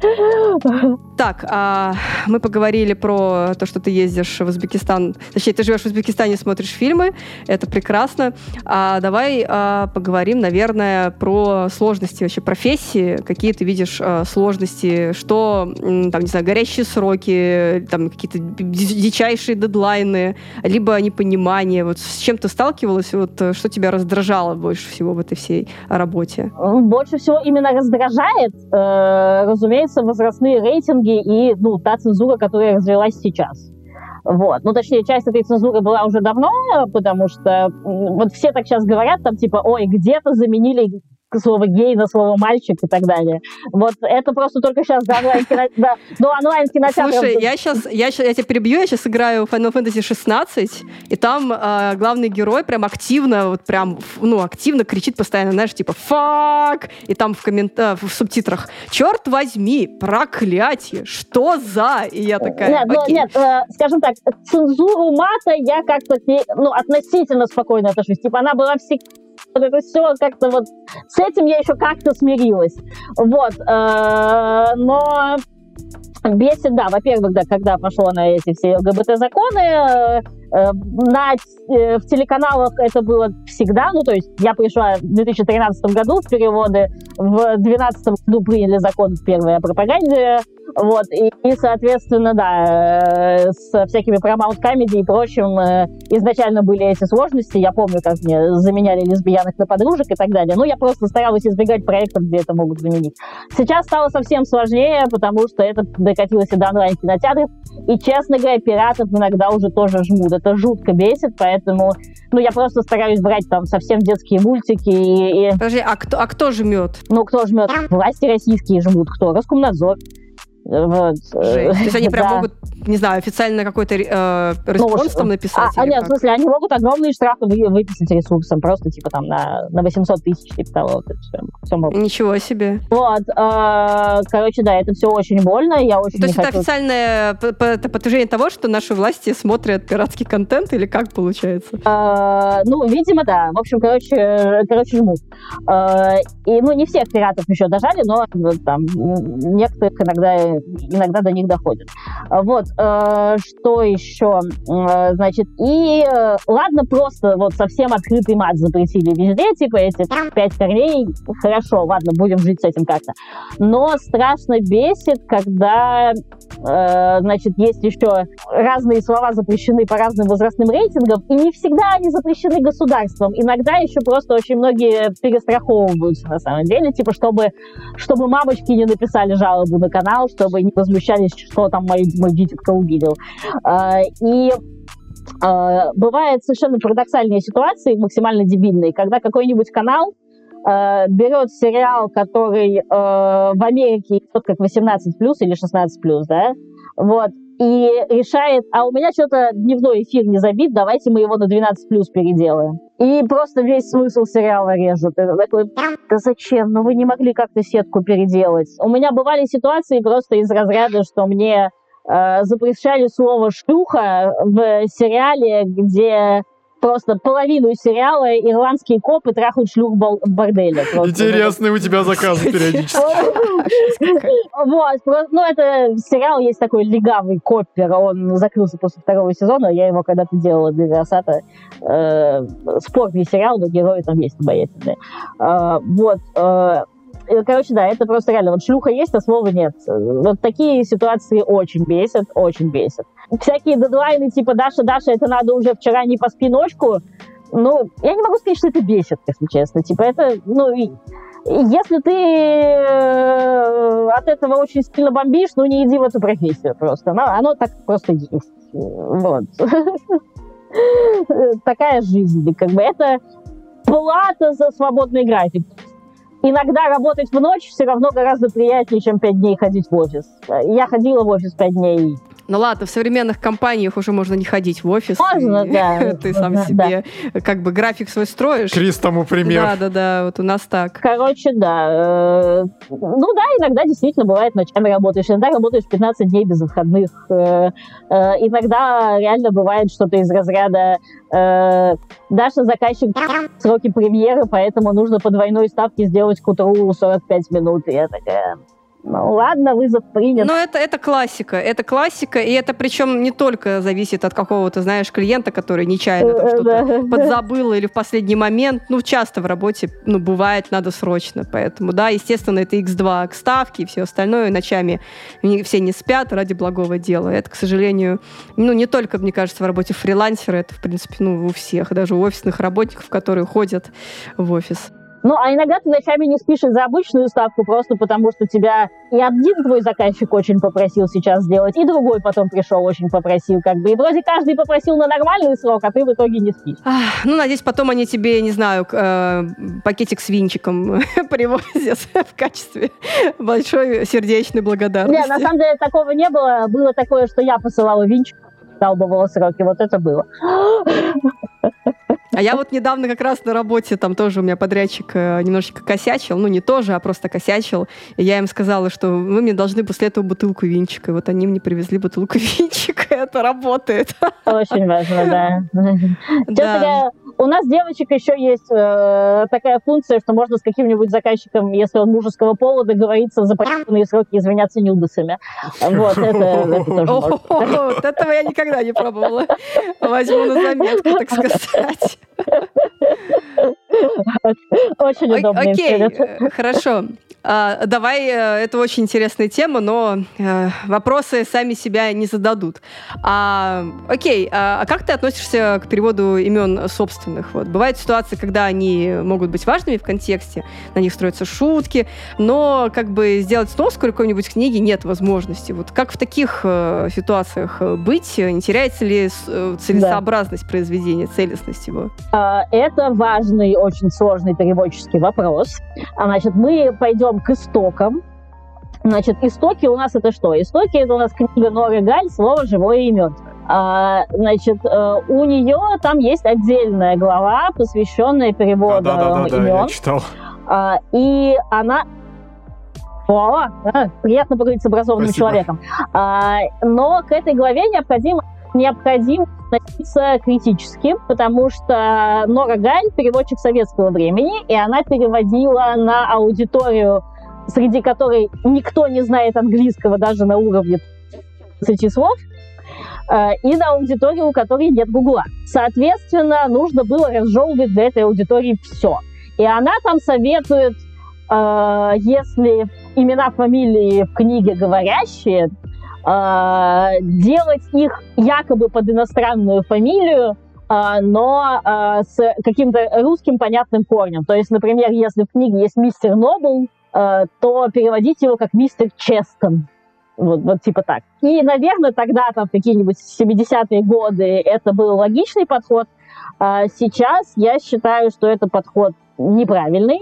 Так, а мы поговорили про то, что ты ездишь в Узбекистан, точнее, ты живешь в Узбекистане, смотришь фильмы, это прекрасно. А давай а, поговорим, наверное, про сложности вообще профессии, какие ты видишь а, сложности, что, там, не знаю, горящие сроки, там, какие-то дичайшие дедлайны, либо непонимание. Вот с чем ты сталкивалась, вот что тебя раздражало больше всего в этой всей работе? Больше всего именно раздражает, э, разумеется, возрастные рейтинги и ну, та цензура, которая развилась сейчас. Вот. Ну, точнее, часть этой цензуры была уже давно, потому что вот все так сейчас говорят, там, типа, ой, где-то заменили слово гей на слово мальчик и так далее. Вот это просто только сейчас до онлайн-кинотеатра. Да, до онлайн-кинотеатра. Слушай, я сейчас, я, сейчас, я тебя перебью, я сейчас играю Final Fantasy 16, и там э, главный герой прям активно, вот прям, ну, активно кричит постоянно, знаешь, типа «фак!» И там в, коммент... Э, в субтитрах «Черт возьми, проклятие, что за?» И я такая, Нет, ну, нет э, скажем так, цензуру мата я как-то, ну, относительно спокойно отношусь. Типа она была всегда это все как-то вот... С этим я еще как-то смирилась. Вот. Э, но бесит, да, во-первых, да, когда пошло на эти все ЛГБТ-законы, э, э, на, в телеканалах это было всегда, ну, то есть я пришла в 2013 году в переводы, в 2012 году приняли закон первый о пропаганде, вот, и, и, соответственно, да, э, с всякими Paramount Comedy и прочим э, изначально были эти сложности. Я помню, как мне заменяли лесбиянок на подружек и так далее. Но я просто старалась избегать проектов, где это могут заменить. Сейчас стало совсем сложнее, потому что это докатилось и до онлайн-кинотеатров. И, честно говоря, пиратов иногда уже тоже жмут. Это жутко бесит, поэтому ну, я просто стараюсь брать там совсем детские мультики. И, и... Подожди, а кто, а кто жмет? Ну, кто жмет? Власти российские жмут. Кто? Роскомнадзор. Вот. Жесть. То есть они прям да. могут, не знаю, официально какой-то э, response ну, там написать? А, а нет, как? в смысле, они могут огромные штрафы выписать ресурсом, просто типа там на, на 800 тысяч, типа того. Вот, все, все могут. Ничего себе. Вот. Э, короче, да, это все очень больно, я очень То есть это хочу... официальное подтверждение того, что наши власти смотрят пиратский контент, или как получается? Э, ну, видимо, да. В общем, короче, короче жмут. Э, и, ну, не всех пиратов еще дожали, но там некоторых иногда иногда до них доходит. Вот, э, что еще? Э, значит, и э, ладно, просто вот совсем открытый мат запретили везде, типа эти пять корней, хорошо, ладно, будем жить с этим как-то. Но страшно бесит, когда, значит, есть еще разные слова запрещены по разным возрастным рейтингам, и не всегда они запрещены государством. Иногда еще просто очень многие перестраховываются на самом деле, типа, чтобы, чтобы мамочки не написали жалобу на канал, что чтобы не возмущались, что там мой, мой дитятка увидел. А, и а, бывают совершенно парадоксальные ситуации, максимально дебильные, когда какой-нибудь канал а, берет сериал, который в Америке идет как 18 плюс или 16 плюс, да, вот, и решает, а у меня что-то дневной эфир не забит, давайте мы его на 12 плюс переделаем. И просто весь смысл сериала режут. И такой, да зачем? Ну вы не могли как-то сетку переделать. У меня бывали ситуации просто из разряда, что мне э, запрещали слово «шлюха» в сериале, где просто половину сериала ирландские копы трахают шлюх в борделе. Интересный у тебя заказ периодически. Вот, ну это сериал есть такой легавый Коппер, он закрылся после второго сезона, я его когда-то делала для Версата. Э, спортный сериал, но герои там есть обаятельные. Э, вот, э, короче, да, это просто реально, вот шлюха есть, а слова нет. Вот такие ситуации очень бесят, очень бесят. Всякие дедлайны типа «Даша, Даша, это надо уже вчера не по спиночку», ну, я не могу сказать, что это бесит, если честно. Типа это, ну, если ты э, от этого очень сильно бомбишь, ну, не иди в эту профессию просто. Оно, оно так просто есть. Вот. Такая жизнь. Как бы это плата за свободный график иногда работать в ночь все равно гораздо приятнее, чем пять дней ходить в офис. Я ходила в офис пять дней. Ну ладно, в современных компаниях уже можно не ходить в офис. Можно, да. Ты сам себе как бы график свой строишь. Крис тому пример. Да, да, да, вот у нас так. Короче, да. Э, ну да, иногда действительно бывает ночами работаешь, иногда работаешь 15 дней без выходных. Э, э, иногда реально бывает что-то из разряда Даша заказчик сроки премьеры, поэтому нужно по двойной ставке сделать к утру 45 минут. И я такая, Ну ладно, вызов принят. Но это, это классика. Это классика, и это причем не только зависит от какого-то, знаешь, клиента, который нечаянно там что-то подзабыл или в последний момент. Ну, часто в работе, ну, бывает, надо срочно. Поэтому, да, естественно, это X2 к ставке и все остальное. Ночами все не спят ради благого дела. Это, к сожалению, ну, не только, мне кажется, в работе фрилансера, это, в принципе, ну, у всех, даже у офисных работников, которые ходят в офис. Ну, а иногда ты ночами не спишь за обычную ставку, просто потому что тебя и один твой заказчик очень попросил сейчас сделать, и другой потом пришел очень попросил, как бы. И вроде каждый попросил на нормальный срок, а ты в итоге не спишь. Ах, ну, надеюсь, потом они тебе, не знаю, э, пакетик с винчиком привозят в качестве большой сердечной благодарности. Нет, на самом деле такого не было. Было такое, что я посылала винчик, долбывала сроки. Вот это было. А я вот недавно как раз на работе, там тоже у меня подрядчик э, немножечко косячил, ну не тоже, а просто косячил. И я им сказала, что вы мне должны после этого бутылку винчика. И вот они мне привезли бутылку винчика, и это работает. Очень важно, да. да. у нас девочек еще есть э, такая функция, что можно с каким-нибудь заказчиком, если он мужеского пола, договориться за проектные сроки извиняться нюдосами. Вот, это, это тоже Вот этого я никогда не пробовала. Возьму на заметку, так сказать. Очень удобно. Окей, э, хорошо. А, давай, э, это очень интересная тема, но э, вопросы сами себя не зададут. А, окей, а, а как ты относишься к переводу имен собственных? Вот, бывают ситуации, когда они могут быть важными в контексте, на них строятся шутки, но как бы сделать сноску какой-нибудь книги нет возможности. Вот как в таких э, ситуациях быть? Не теряется ли целесообразность да. произведения, целостность его? А, это важный, очень сложный переводческий вопрос. Значит, мы пойдем к истокам. Значит, истоки у нас это что? Истоки это у нас книга Норы Галь «Слово живое и мертвое». А, значит, э, у нее там есть отдельная глава, посвященная переводу да, да, да, да, имен. Да, я читал. А, и она о, а, приятно поговорить с образованным Спасибо. человеком. А, но к этой главе необходимо, необходимо относиться критически, потому что Нора Галь переводчик советского времени, и она переводила на аудиторию, среди которой никто не знает английского даже на уровне 30 слов, э, и на аудиторию, у которой нет гугла. Соответственно, нужно было разжевывать для этой аудитории все. И она там советует, э, если имена, фамилии в книге говорящие, а, делать их якобы под иностранную фамилию, но с каким-то русским понятным корнем. То есть, например, если в книге есть мистер Нобл, то переводить его как мистер Честон. Вот, вот типа так. И, наверное, тогда, там, какие-нибудь 70-е годы это был логичный подход. Сейчас я считаю, что это подход неправильный,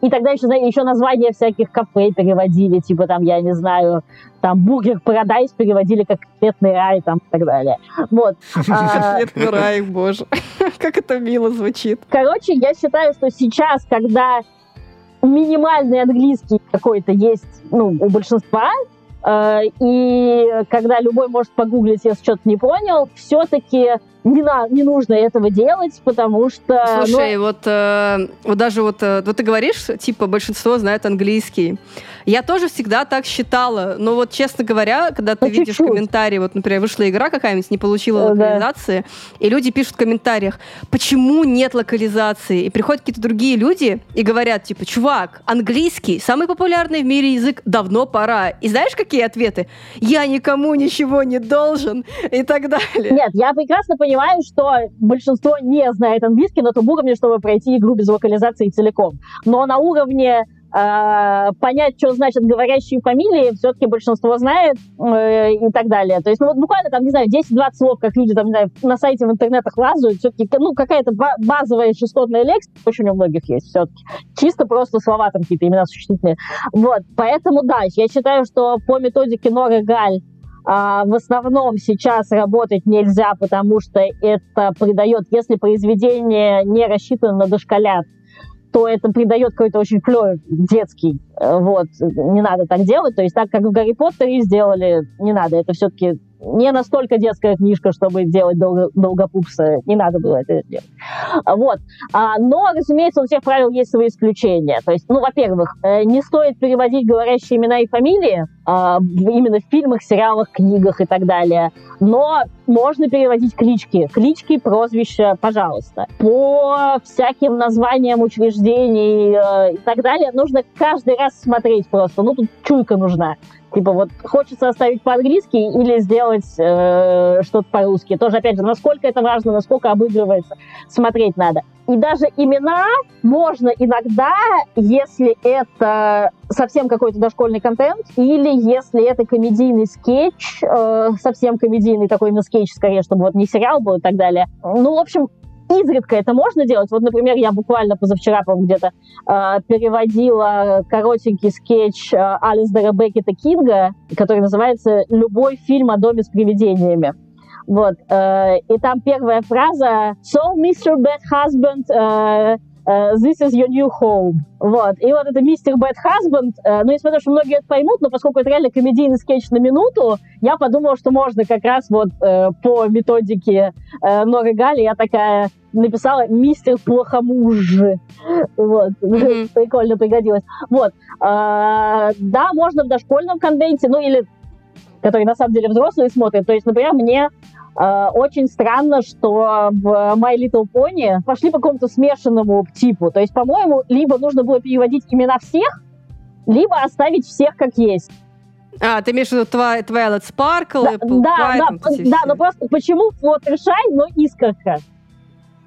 и тогда еще, еще названия всяких кафе переводили, типа там, я не знаю, там бургер Парадайз переводили как конфетный рай там и так далее. Вот. А, конфетный рай, боже. Как это мило звучит. Короче, я считаю, что сейчас, когда минимальный английский какой-то есть ну, у большинства, э, и когда любой может погуглить, если что-то не понял, все-таки не, на, не нужно этого делать, потому что... Слушай, ну... вот, э, вот даже вот, э, вот ты говоришь, типа, большинство знает английский. Я тоже всегда так считала, но вот, честно говоря, когда ты ну, видишь чуть-чуть. комментарии, вот, например, вышла игра какая-нибудь, не получила локализации, да. и люди пишут в комментариях, почему нет локализации? И приходят какие-то другие люди и говорят, типа, чувак, английский, самый популярный в мире язык, давно пора. И знаешь, какие ответы? Я никому ничего не должен и так далее. Нет, я прекрасно понимаю, что большинство не знает английский на том уровне, чтобы пройти игру без локализации целиком. Но на уровне понять, что значит говорящие фамилии, все-таки большинство знает э, и так далее. То есть, ну вот буквально там, не знаю, 10-20 слов, как люди там, не знаю, на сайте в интернетах лазают, все-таки, ну, какая-то базовая частотная лексика очень у многих есть все-таки. Чисто просто слова там какие-то, имена существительные. Вот, поэтому, да, я считаю, что по методике Норы Галь а, в основном сейчас работать нельзя, потому что это придает, если произведение не рассчитано на дошколят, то это придает какой-то очень флер детский. Вот, не надо так делать. То есть так, как в Гарри Поттере сделали, не надо. Это все-таки не настолько детская книжка, чтобы делать долго, долгопупса. Не надо было это делать. Вот. А, но, разумеется, у всех правил есть свои исключения. То есть, ну, во-первых, э, не стоит переводить говорящие имена и фамилии а, именно в фильмах, сериалах, книгах и так далее. Но можно переводить клички. Клички, прозвища, пожалуйста. По всяким названиям учреждений э, и так далее нужно каждый раз смотреть просто. Ну, тут чуйка нужна. Типа вот хочется оставить по-английски или сделать э, что-то по-русски. Тоже, опять же, насколько это важно, насколько обыгрывается, смотреть надо. И даже имена можно иногда, если это совсем какой-то дошкольный контент, или если это комедийный скетч, э, совсем комедийный такой, ну, скетч скорее, чтобы вот не сериал был и так далее. Ну, в общем, изредка это можно делать. Вот, например, я буквально позавчера, по где-то э, переводила коротенький скетч э, Алистера Беккета Кинга, который называется «Любой фильм о доме с привидениями». Вот. Э, и там первая фраза «So, Mr. Bad Husband, uh, this is your new home». Вот. И вот это «Mr. Bad Husband», uh, ну, несмотря на то, что многие это поймут, но поскольку это реально комедийный скетч на минуту, я подумала, что можно как раз вот uh, по методике Норы Гали я такая написала «Мистер Плохомуж». Вот. Mm-hmm. Прикольно пригодилось. Вот. Uh, да, можно в дошкольном конвенте, ну, или который на самом деле взрослые смотрят. То есть, например, мне э, очень странно, что в My Little Pony пошли по какому-то смешанному типу. То есть, по-моему, либо нужно было переводить имена всех, либо оставить всех как есть. А, ты имеешь в виду Twilight Sparkle, да, Apple да, Pie, да, там да, да, но просто почему решай, но искорка.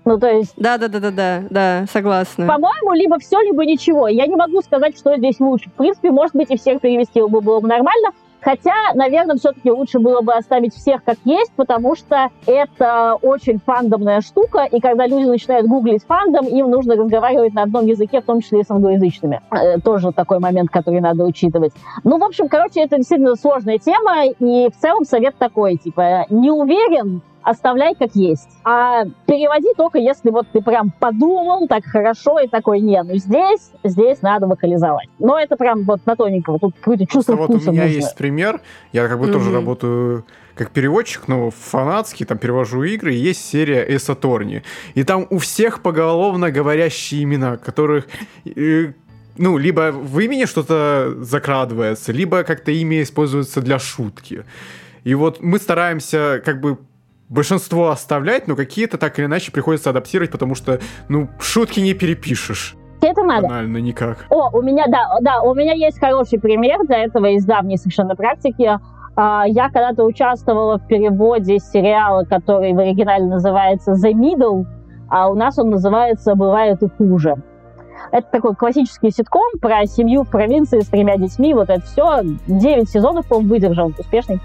Ну, то есть... Да, да, да, да, да, да, согласна. По-моему, либо все, либо ничего. Я не могу сказать, что здесь лучше. В принципе, может быть, и всех перевести было бы нормально. Хотя, наверное, все-таки лучше было бы оставить всех как есть, потому что это очень фандомная штука, и когда люди начинают гуглить фандом, им нужно разговаривать на одном языке, в том числе и с англоязычными. Э, тоже такой момент, который надо учитывать. Ну, в общем, короче, это действительно сложная тема, и в целом совет такой, типа, не уверен, оставляй как есть. А переводи только, если вот ты прям подумал так хорошо и такой, не, ну здесь, здесь надо вокализовать. Но это прям вот на тоненького, тут какое-то чувство вот вкуса у меня нужно. есть пример, я как бы mm-hmm. тоже работаю как переводчик, но фанатский, там перевожу игры, и есть серия Эса Торни. И там у всех поголовно говорящие имена, которых э, ну, либо в имени что-то закрадывается, либо как-то имя используется для шутки. И вот мы стараемся как бы большинство оставлять, но какие-то так или иначе приходится адаптировать, потому что, ну, шутки не перепишешь. Это надо. Банально никак. О, у меня, да, да, у меня есть хороший пример для этого из давней совершенно практики. А, я когда-то участвовала в переводе сериала, который в оригинале называется The Middle, а у нас он называется «Бывает и хуже». Это такой классический ситком про семью в провинции с тремя детьми. Вот это все. Девять сезонов, по-моему, выдержал, успешный.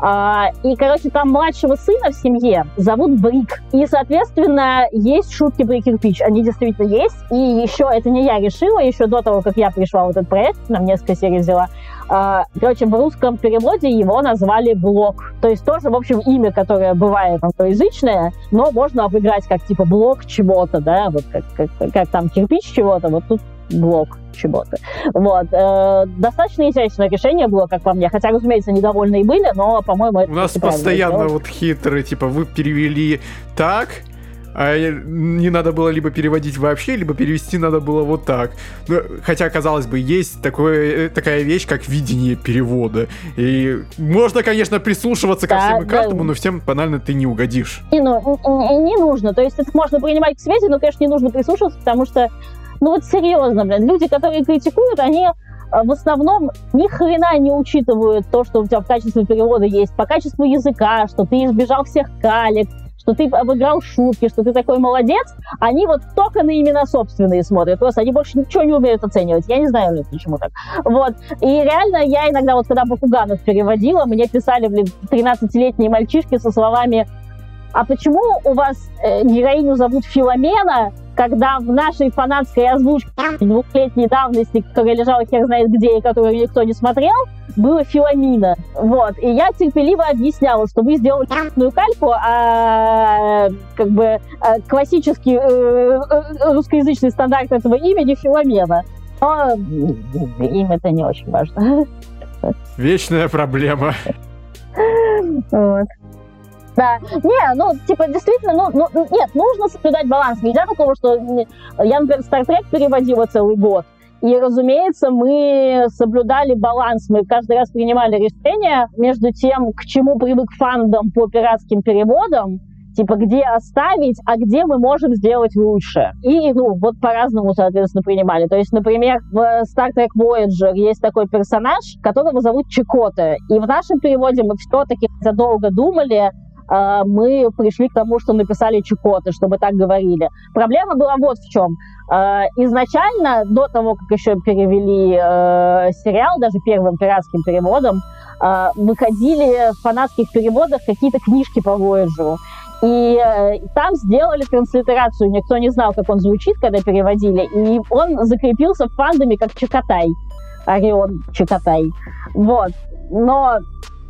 А, и, короче, там младшего сына в семье зовут Брик. И, соответственно, есть шутки про кирпич. Они действительно есть. И еще, это не я решила, еще до того, как я пришла в этот проект, нам несколько серий взяла, короче, в русском переводе его назвали Блок. То есть тоже, в общем, имя, которое бывает англоязычное, но можно обыграть как типа блок чего-то, да, вот как, как, как там кирпич чего-то, вот тут блок чего-то. Вот. Э, достаточно изящное решение было, как по мне. Хотя, разумеется, недовольные были, но, по-моему, это У нас постоянно вот хитрые, типа, вы перевели так, а не надо было либо переводить вообще, либо перевести надо было вот так. Ну, хотя, казалось бы, есть такое, э, такая вещь, как видение перевода. И можно, конечно, прислушиваться ко всем и каждому, да. но всем банально ты не угодишь. Не, ну, не нужно. То есть это можно принимать к свете, но, конечно, не нужно прислушиваться, потому что, ну вот серьезно, блин, люди, которые критикуют, они э, в основном ни хрена не учитывают то, что у тебя в качестве перевода есть, по качеству языка, что ты избежал всех калек, что ты обыграл шутки, что ты такой молодец, они вот только на имена собственные смотрят. Просто они больше ничего не умеют оценивать. Я не знаю, почему так. Вот. И реально я иногда, вот когда Бакуганов переводила, мне писали, блин, 13-летние мальчишки со словами а почему у вас э, героиню зовут Филомена, когда в нашей фанатской озвучке двухлетней давности, которая лежала хер знает где и которую никто не смотрел, было Филомина. Вот. И я терпеливо объясняла, что вы сделали ***ную кальку, а как бы а, классический э, э, русскоязычный стандарт этого имени Филомена. Но им это не очень важно. Вечная проблема. Вот. Да. Не, ну, типа, действительно, ну, ну, нет, нужно соблюдать баланс. Нельзя такого, что... Я, например, Star Trek переводила целый год, и, разумеется, мы соблюдали баланс. Мы каждый раз принимали решение между тем, к чему привык фандом по пиратским переводам, типа, где оставить, а где мы можем сделать лучше. И, ну, вот по-разному, соответственно, принимали. То есть, например, в Star Trek Voyager есть такой персонаж, которого зовут Чикота. И в нашем переводе мы все-таки задолго думали, мы пришли к тому, что написали Чукоты, чтобы так говорили. Проблема была вот в чем. А, изначально, до того, как еще перевели э, сериал, даже первым пиратским переводом, э, выходили в фанатских переводах какие-то книжки по Voyager. И э, там сделали транслитерацию. Никто не знал, как он звучит, когда переводили. И он закрепился в фандоме как Чекотай. Орион Чекотай. Вот. Но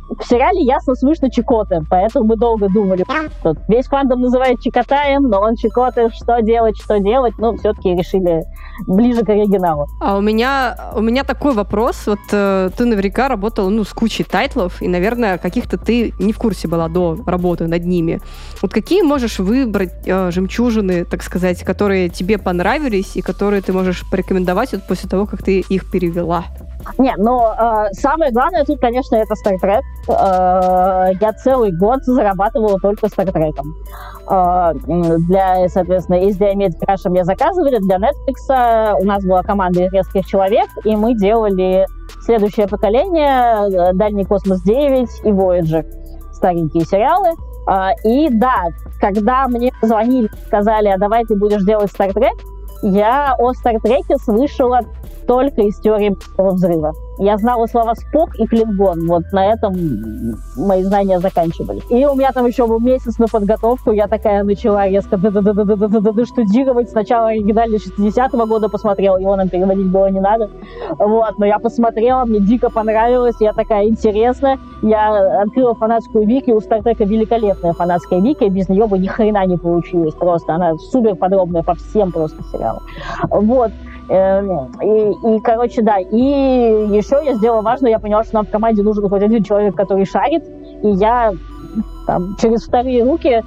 в сериале ясно слышно Чикоты, поэтому мы долго думали, что весь фандом называет Чикотаем, но он Чикоты, что делать, что делать, ну, все-таки решили ближе к оригиналу. А у меня, у меня такой вопрос, вот э, ты наверняка работала, ну, с кучей тайтлов, и, наверное, каких-то ты не в курсе была до работы над ними. Вот какие можешь выбрать э, жемчужины, так сказать, которые тебе понравились и которые ты можешь порекомендовать вот после того, как ты их перевела? Не, но э, самое главное тут, конечно, это Trek. Э, я целый год зарабатывала только Trek. Э, для, соответственно, из Diamond Crash мне заказывали, для Netflix у нас была команда из нескольких человек, и мы делали следующее поколение, Дальний космос 9 и Voyager, старенькие сериалы. Uh, и да, когда мне позвонили, сказали, а давай ты будешь делать Trek, я о Стартреке слышала только из теории взрыва. Я знала слова «спок» и «клингон». Вот на этом мои знания заканчивались. И у меня там еще был месяц на подготовку. Я такая начала резко штудировать. Сначала оригинальный 60-го года посмотрела, его нам переводить было не надо. Вот, но я посмотрела, мне дико понравилось. Я такая, интересно. Я открыла фанатскую вики. У Стартрека великолепная фанатская вики. Без нее бы ни хрена не получилось просто. Она супер подробная по всем просто сериалам. Вот. Эм, и, и, короче, да. И еще я сделала важно, я поняла, что нам в команде нужен хоть один человек, который шарит. И я там, через вторые руки э,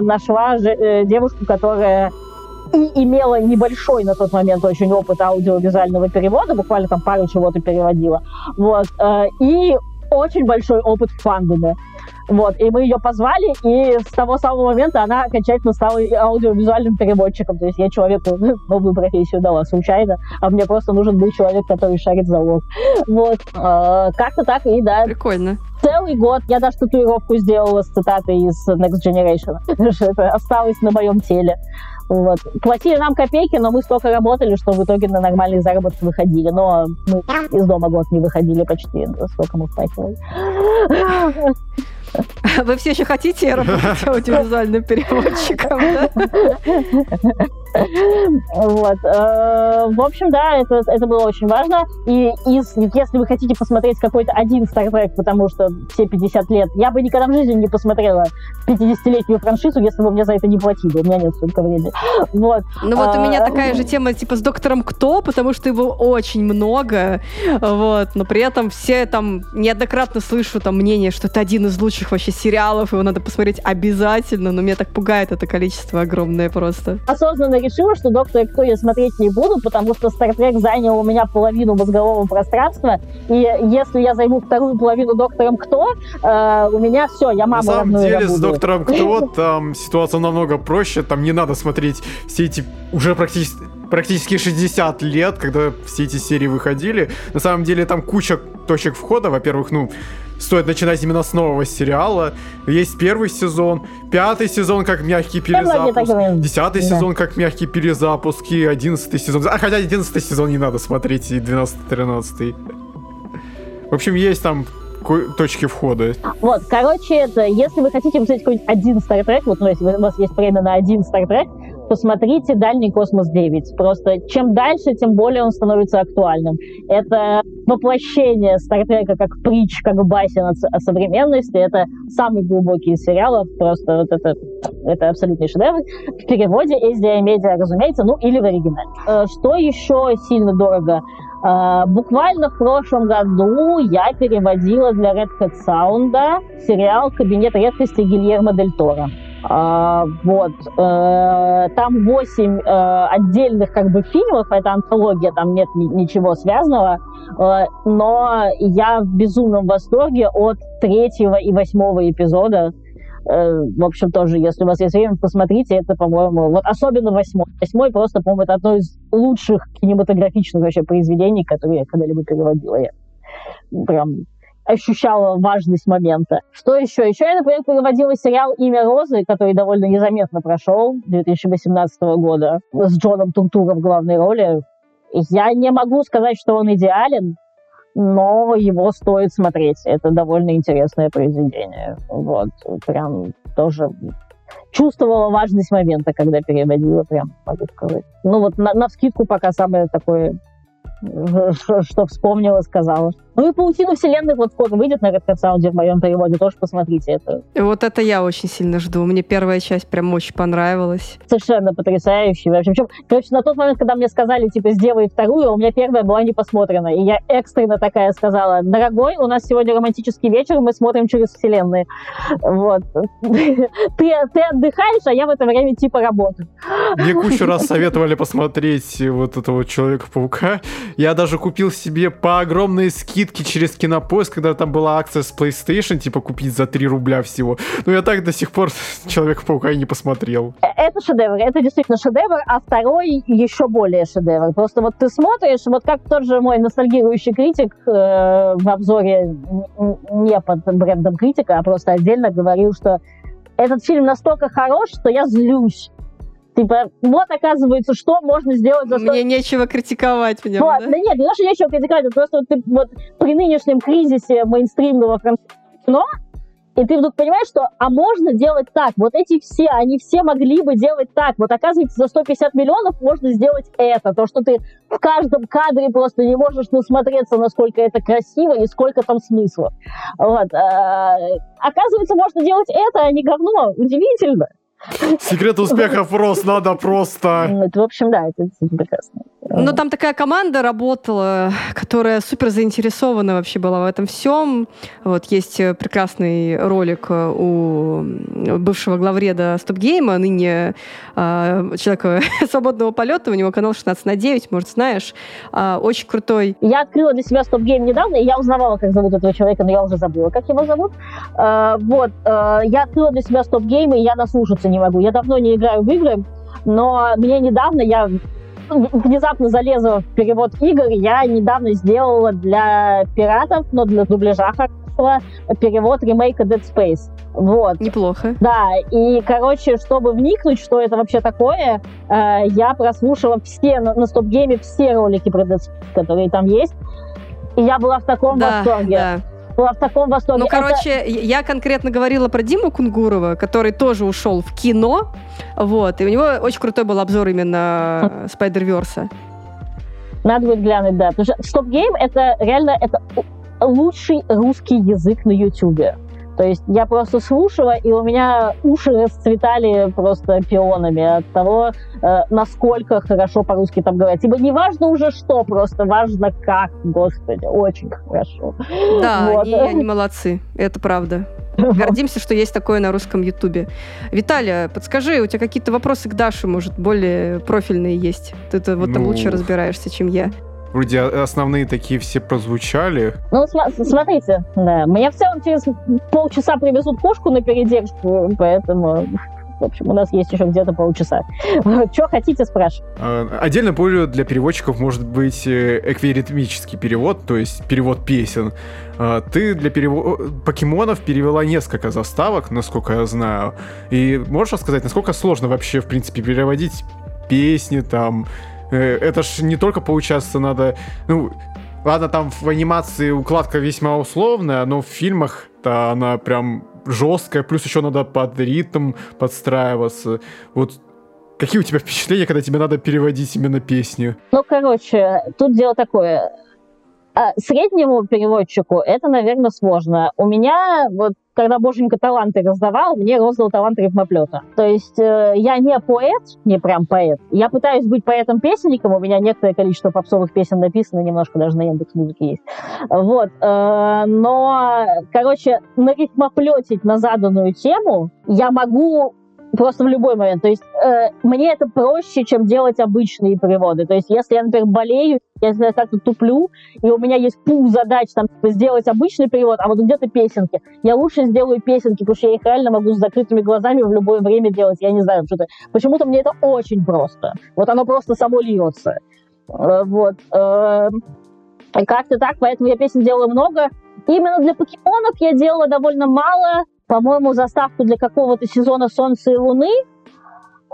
нашла же, э, девушку, которая и имела небольшой на тот момент очень опыт аудиовизуального перевода, буквально там пару чего-то переводила. Вот. Э, и очень большой опыт в фандоме. Вот, и мы ее позвали, и с того самого момента она окончательно стала аудиовизуальным переводчиком. То есть я человеку новую профессию дала случайно, а мне просто нужен был человек, который шарит залог. Вот. Э, как-то так, и да. Прикольно. Целый год я даже татуировку сделала с цитатой из Next Generation. Это осталось на моем теле. Вот. Платили нам копейки, но мы столько работали, что в итоге на нормальный заработок выходили. Но мы из дома год не выходили почти, сколько мы впахивали. Вы все еще хотите работать аудиовизуальным переводчиком, да? Вот. Э, в общем, да, это, это было очень важно. И из, если вы хотите посмотреть какой-то один Trek, потому что все 50 лет, я бы никогда в жизни не посмотрела 50-летнюю франшизу, если бы мне за это не платили. У меня нет столько времени. Вот. Ну вот у меня а, такая же тема типа с Доктором Кто, потому что его очень много. Вот. Но при этом все там неоднократно слышу там мнение, что это один из лучших вообще сериалов, его надо посмотреть обязательно, но меня так пугает это количество огромное просто. Осознанно решила, что Доктор Кто я смотреть не буду, потому что Стартрек занял у меня половину мозгового пространства, и если я займу вторую половину Доктором Кто, э, у меня все, я маму На самом деле с Доктором Кто там ситуация намного проще, там не надо смотреть все эти уже практически практически 60 лет, когда все эти серии выходили. На самом деле там куча точек входа. Во-первых, ну, стоит начинать именно с нового сериала. Есть первый сезон, пятый сезон как мягкий перезапуск, десятый да. сезон как мягкий перезапуск и одиннадцатый сезон. А хотя одиннадцатый сезон не надо смотреть, и двенадцатый, тринадцатый. В общем, есть там точки входа. Вот, короче, это, если вы хотите посмотреть какой-нибудь один Trek, вот ну, если у вас есть время на один Trek, посмотрите «Дальний космос 9». Просто чем дальше, тем более он становится актуальным. Это воплощение Стартрека как притч, как басен о современности. Это самый глубокий из сериалов. Просто вот это, это абсолютный шедевр. В переводе SDI Media, разумеется, ну или в оригинале. Э, что еще сильно дорого? Uh, буквально в прошлом году я переводила для Red Hat Sound сериал «Кабинет редкости» Гильермо Дель Торо. Uh, вот. Uh, там восемь uh, отдельных как бы фильмов, это антология, там нет ни- ничего связанного, но я в безумном восторге от третьего и восьмого эпизода. Э, в общем, тоже, если у вас есть время, посмотрите, это, по-моему, вот особенно восьмой. Восьмой просто, по-моему, это одно из лучших кинематографичных вообще произведений, которые я когда-либо переводила. Я прям ощущала важность момента. Что еще? Еще я, например, переводила сериал «Имя Розы», который довольно незаметно прошел 2018 года с Джоном Туртуром в главной роли. Я не могу сказать, что он идеален, но его стоит смотреть. Это довольно интересное произведение. Вот, прям тоже чувствовала важность момента, когда переводила, прям могу сказать. Ну вот на, на вскидку пока самое такое что вспомнила, сказала. Ну и «Паутину вселенных» вот скоро выйдет на Sound в моем переводе, тоже посмотрите это. Вот это я очень сильно жду. Мне первая часть прям очень понравилась. Совершенно потрясающий. Вообще, причем, короче, на тот момент, когда мне сказали, типа, сделай вторую, у меня первая была не посмотрена. И я экстренно такая сказала, дорогой, у нас сегодня романтический вечер, мы смотрим через вселенные. Вот. Ты, ты отдыхаешь, а я в это время типа работаю. Мне кучу раз советовали посмотреть вот этого Человека-паука. Я даже купил себе по огромной скидке через Кинопоиск, когда там была акция с PlayStation, типа купить за 3 рубля всего. Но я так до сих пор Человека-паука и не посмотрел. Э, это шедевр, это действительно шедевр, а второй еще более шедевр. Просто вот ты смотришь, вот как тот же мой ностальгирующий критик э, в обзоре не под брендом критика, а просто отдельно говорил, что этот фильм настолько хорош, что я злюсь. Типа, вот оказывается, что можно сделать за 100... Мне нечего критиковать в нем, вот, да? да нет, не то, что нечего критиковать, просто вот, ты, вот при нынешнем кризисе мейнстримного французского кино, и ты вдруг понимаешь, что, а можно делать так, вот эти все, они все могли бы делать так, вот оказывается, за 150 миллионов можно сделать это, то, что ты в каждом кадре просто не можешь насмотреться, насколько это красиво и сколько там смысла. Вот. А, оказывается, можно делать это, а не говно. Удивительно. Секрет успеха просто надо просто... Ну, это, в общем, да, это прекрасно. Ну, там такая команда работала, которая супер заинтересована вообще была в этом всем. Вот есть э, прекрасный ролик э, у бывшего главреда Стопгейма, ныне э, человека свободного полета, у него канал 16 на 9, может, знаешь. Э, очень крутой. Я открыла для себя Стопгейм недавно, и я узнавала, как зовут этого человека, но я уже забыла, как его зовут. Э, вот, э, я открыла для себя Стопгейм, и я наслушаться не могу. Я давно не играю в игры, но мне недавно я внезапно залезла в перевод игр. Я недавно сделала для пиратов, но для дубляжа хорошего, перевод ремейка Dead Space. Вот. Неплохо. Да, и, короче, чтобы вникнуть, что это вообще такое, э, я прослушала все на, на StopGame е все ролики про Dead Space, которые там есть. И я была в таком да, восторге. Да была в таком восторге. Ну, короче, это... я конкретно говорила про Диму Кунгурова, который тоже ушел в кино, вот, и у него очень крутой был обзор именно Spider-Verse а. Надо будет глянуть, да. Потому что StopGame это реально это лучший русский язык на Ютубе. То есть я просто слушала, и у меня уши расцветали просто пионами от того, э, насколько хорошо по-русски там говорят. Типа не важно уже что, просто важно как, господи, очень хорошо. Да, вот. они, они молодцы, это правда. Гордимся, что есть такое на русском Ютубе. Виталия, подскажи, у тебя какие-то вопросы к Даше, может, более профильные есть? Ты -то вот ну... там лучше разбираешься, чем я. Вроде основные такие все прозвучали. Ну, см- смотрите, да. Мне в целом через полчаса привезут кошку на передержку, поэтому в общем, у нас есть еще где-то полчаса. Что хотите, спрашивать? Отдельно болью для переводчиков может быть э, эквиритмический перевод, то есть перевод песен. А, ты для перевода покемонов перевела несколько заставок, насколько я знаю. И можешь рассказать, насколько сложно вообще, в принципе, переводить песни там, это ж не только поучаствоваться надо... Ну, ладно, там в анимации укладка весьма условная, но в фильмах-то она прям жесткая, плюс еще надо под ритм подстраиваться. Вот какие у тебя впечатления, когда тебе надо переводить именно песни? Ну, короче, тут дело такое. А среднему переводчику это, наверное, сложно. У меня, вот, когда Боженька таланты раздавал, мне роздал талант рифмоплета. То есть э, я не поэт, не прям поэт. Я пытаюсь быть поэтом-песенником, у меня некоторое количество попсовых песен написано, немножко даже на Яндекс музыке есть. Вот. Э, но, короче, нарифмоплетить на заданную тему я могу просто в любой момент. То есть э, мне это проще, чем делать обычные переводы. То есть если я, например, болею, если я как-то туплю, и у меня есть пул задач там типа, сделать обычный перевод, а вот где-то песенки, я лучше сделаю песенки, потому что я их реально могу с закрытыми глазами в любое время делать. Я не знаю, что-то. Почему-то мне это очень просто. Вот оно просто само льется. Э, вот. Э, как-то так, поэтому я песен делаю много. Именно для покемонов я делала довольно мало, по-моему, заставку для какого-то сезона «Солнца и Луны»,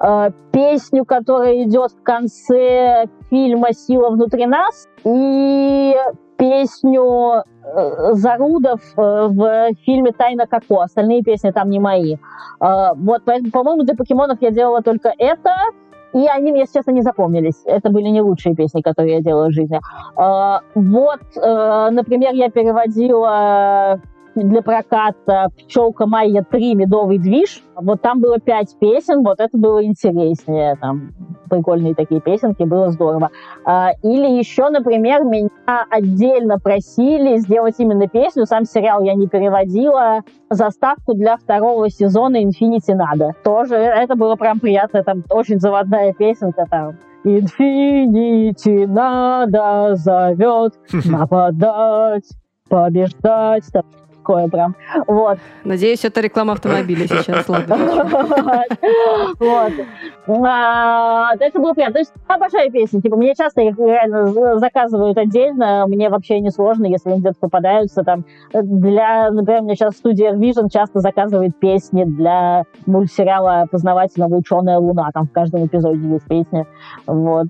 э, песню, которая идет в конце фильма «Сила внутри нас», и песню э, Зарудов э, в фильме «Тайна Коко». Остальные песни там не мои. Э, вот, поэтому, по-моему, для покемонов я делала только это, и они мне, честно, не запомнились. Это были не лучшие песни, которые я делала в жизни. Э, вот, э, например, я переводила для проката «Пчелка Майя 3. Медовый движ». Вот там было пять песен, вот это было интереснее. Там прикольные такие песенки, было здорово. А, или еще, например, меня отдельно просили сделать именно песню, сам сериал я не переводила, заставку для второго сезона «Инфинити надо». Тоже это было прям приятно, там очень заводная песенка там. Инфинити надо зовет нападать, побеждать. Такое прям. Вот. Надеюсь, это реклама автомобиля сейчас, ладно. Вот. А, это было приятно. То есть обожаю песни. Типа, мне часто их реально заказывают отдельно. Мне вообще не сложно, если они где-то попадаются. Там, для, например, мне сейчас студия Vision часто заказывает песни для мультсериала познавательного «Ученая Луна». Там в каждом эпизоде есть песни. Вот.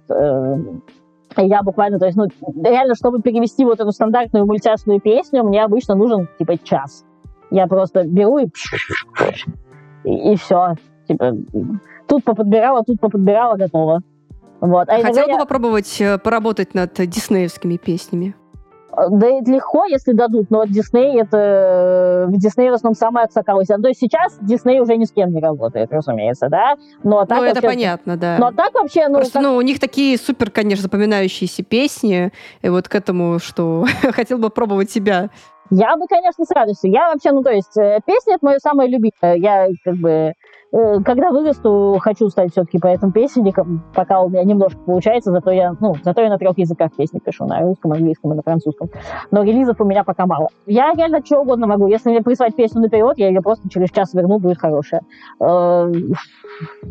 Я буквально, то есть, ну, реально, чтобы перевести вот эту стандартную мультяшную песню, мне обычно нужен, типа, час. Я просто беру и... И, и все. Типа, тут поподбирала, тут поподбирала, готово. Вот. А, а хотела бы я... попробовать э, поработать над диснеевскими песнями? Да это легко, если дадут, но Дисней это... В Дисней в основном самая аксакалась. То есть сейчас Дисней уже ни с кем не работает, разумеется, да? Но так ну, вообще... это понятно, да. Но так вообще... Ну, Просто, как... ну, у них такие супер, конечно, запоминающиеся песни, и вот к этому, что хотел бы пробовать себя я бы, конечно, с радостью. Я вообще, ну, то есть, э, песня — это мое самое любимое. Я, как бы, Э, когда вырасту, хочу стать все-таки поэтом-песенником, пока у меня немножко получается, зато я, ну, зато я на трех языках песни пишу, на русском, английском и на французском. Но релизов у меня пока мало. Я реально что угодно могу. Если мне прислать песню на перевод, я ее просто через час верну, будет хорошая. Э,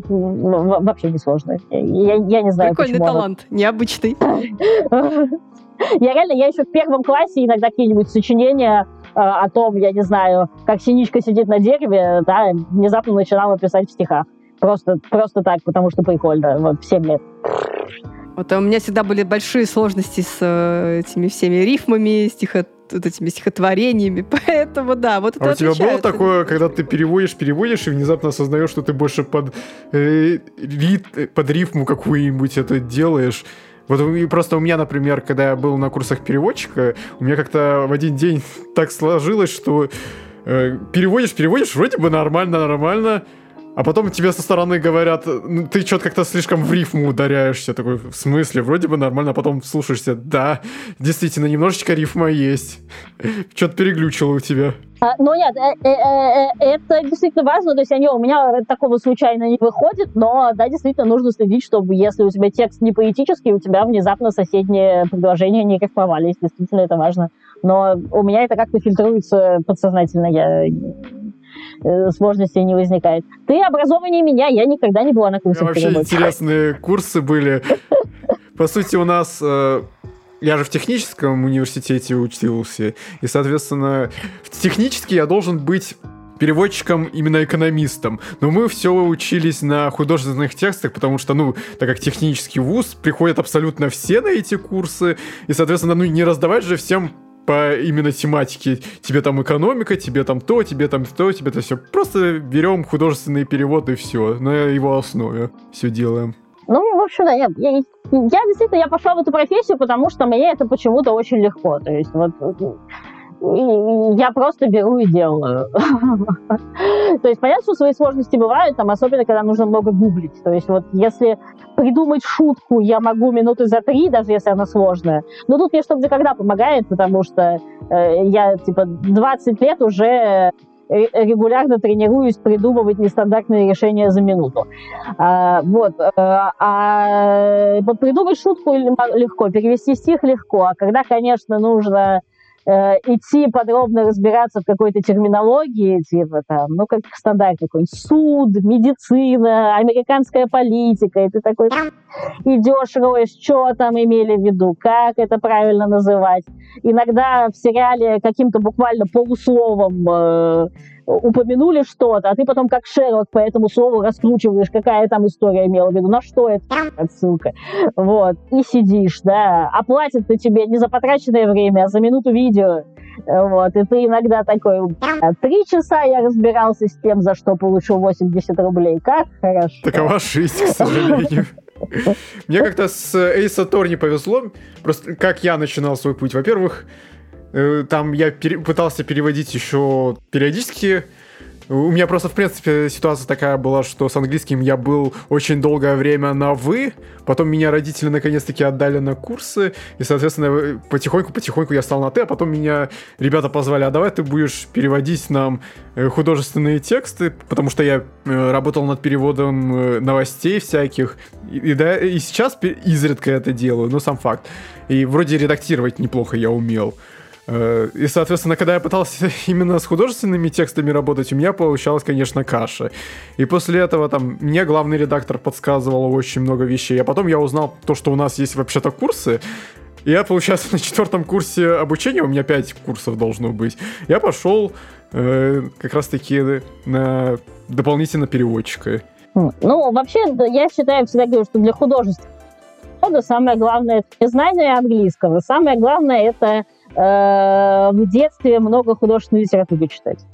вообще не сложно. Я, я не знаю, Прикольный талант, необычный. Я реально, я еще в первом классе иногда какие-нибудь сочинения э, о том, я не знаю, как синичка сидит на дереве, да, внезапно начинала писать в стихах. Просто, просто так, потому что прикольно, вот, в 7 лет. Вот а у меня всегда были большие сложности с э, этими всеми рифмами, стихо вот этими стихотворениями, поэтому да, вот это А у тебя было такое, когда ты переводишь, переводишь и внезапно осознаешь, что ты больше под, э, рит, под рифму какую-нибудь это делаешь, вот и просто у меня, например, когда я был на курсах переводчика, у меня как-то в один день так сложилось, что э, переводишь, переводишь, вроде бы нормально, нормально, а потом тебе со стороны говорят, ну, ты что-то как-то слишком в рифму ударяешься. Такой, в смысле? Вроде бы нормально, а потом слушаешься. Да, действительно, немножечко рифма есть. Что-то переглючило у тебя. А, ну нет, э, э, э, это действительно важно, то есть у меня такого случайно не выходит, но да, действительно нужно следить, чтобы если у тебя текст не поэтический, у тебя внезапно соседние предложения не рифмовались, действительно это важно. Но у меня это как-то фильтруется подсознательно, я Э, сложностей не возникает. Ты образованнее меня, я никогда не была на курсах Вообще интересные курсы были. По сути, у нас э, я же в техническом университете учился, и, соответственно, технически я должен быть переводчиком именно экономистом. Но мы все учились на художественных текстах, потому что, ну, так как технический вуз, приходят абсолютно все на эти курсы, и, соответственно, ну, не раздавать же всем по именно тематике. Тебе там экономика, тебе там то, тебе там то, тебе это все. Просто берем художественный перевод и все. На его основе все делаем. Ну, в общем, да, я, я, я действительно я пошла в эту профессию, потому что мне это почему-то очень легко. То есть вот я просто беру и делаю. То есть понятно, что свои сложности бывают, там, особенно когда нужно много гуглить. То есть вот если придумать шутку я могу минуты за три, даже если она сложная. Но тут мне что-то когда помогает, потому что э, я типа 20 лет уже регулярно тренируюсь придумывать нестандартные решения за минуту. А, вот. Э, а придумать шутку легко, перевести стих легко. А когда, конечно, нужно э, идти подробно разбираться в какой-то терминологии, типа там, ну, как стандарт какой-нибудь, суд, медицина, американская политика, и ты такой идешь, роешь, что там имели в виду, как это правильно называть. Иногда в сериале каким-то буквально полусловом э, упомянули что-то, а ты потом как Шерлок по этому слову раскручиваешь, какая там история имела в виду, на что это отсылка. Вот. И сидишь, да. А платят-то тебе не за потраченное время, а за минуту видео. Вот, и ты иногда такой, три часа я разбирался с тем, за что получил 80 рублей. Как хорошо. Такова жизнь, к сожалению. Мне как-то с Тор не повезло. Просто как я начинал свой путь. Во-первых, там я пере- пытался переводить еще периодически. У меня просто, в принципе, ситуация такая была, что с английским я был очень долгое время на «вы», потом меня родители наконец-таки отдали на курсы, и, соответственно, потихоньку-потихоньку я стал на «ты», а потом меня ребята позвали, а давай ты будешь переводить нам э, художественные тексты, потому что я э, работал над переводом новостей всяких, и, и, да, и сейчас изредка это делаю, но сам факт. И вроде редактировать неплохо я умел. Э, и, соответственно, когда я пытался именно с художественными текстами работать, у меня получалась, конечно, каша. И после этого там мне главный редактор подсказывал очень много вещей. А потом я узнал то, что у нас есть вообще-то курсы. И я, получается, на четвертом курсе обучения, у меня пять курсов должно быть, я пошел э, как раз-таки на дополнительно переводчика. Ну, вообще, я считаю, всегда говорю, что для художественного самое главное — это знание английского. Самое главное — это в детстве много художественной литературы читать.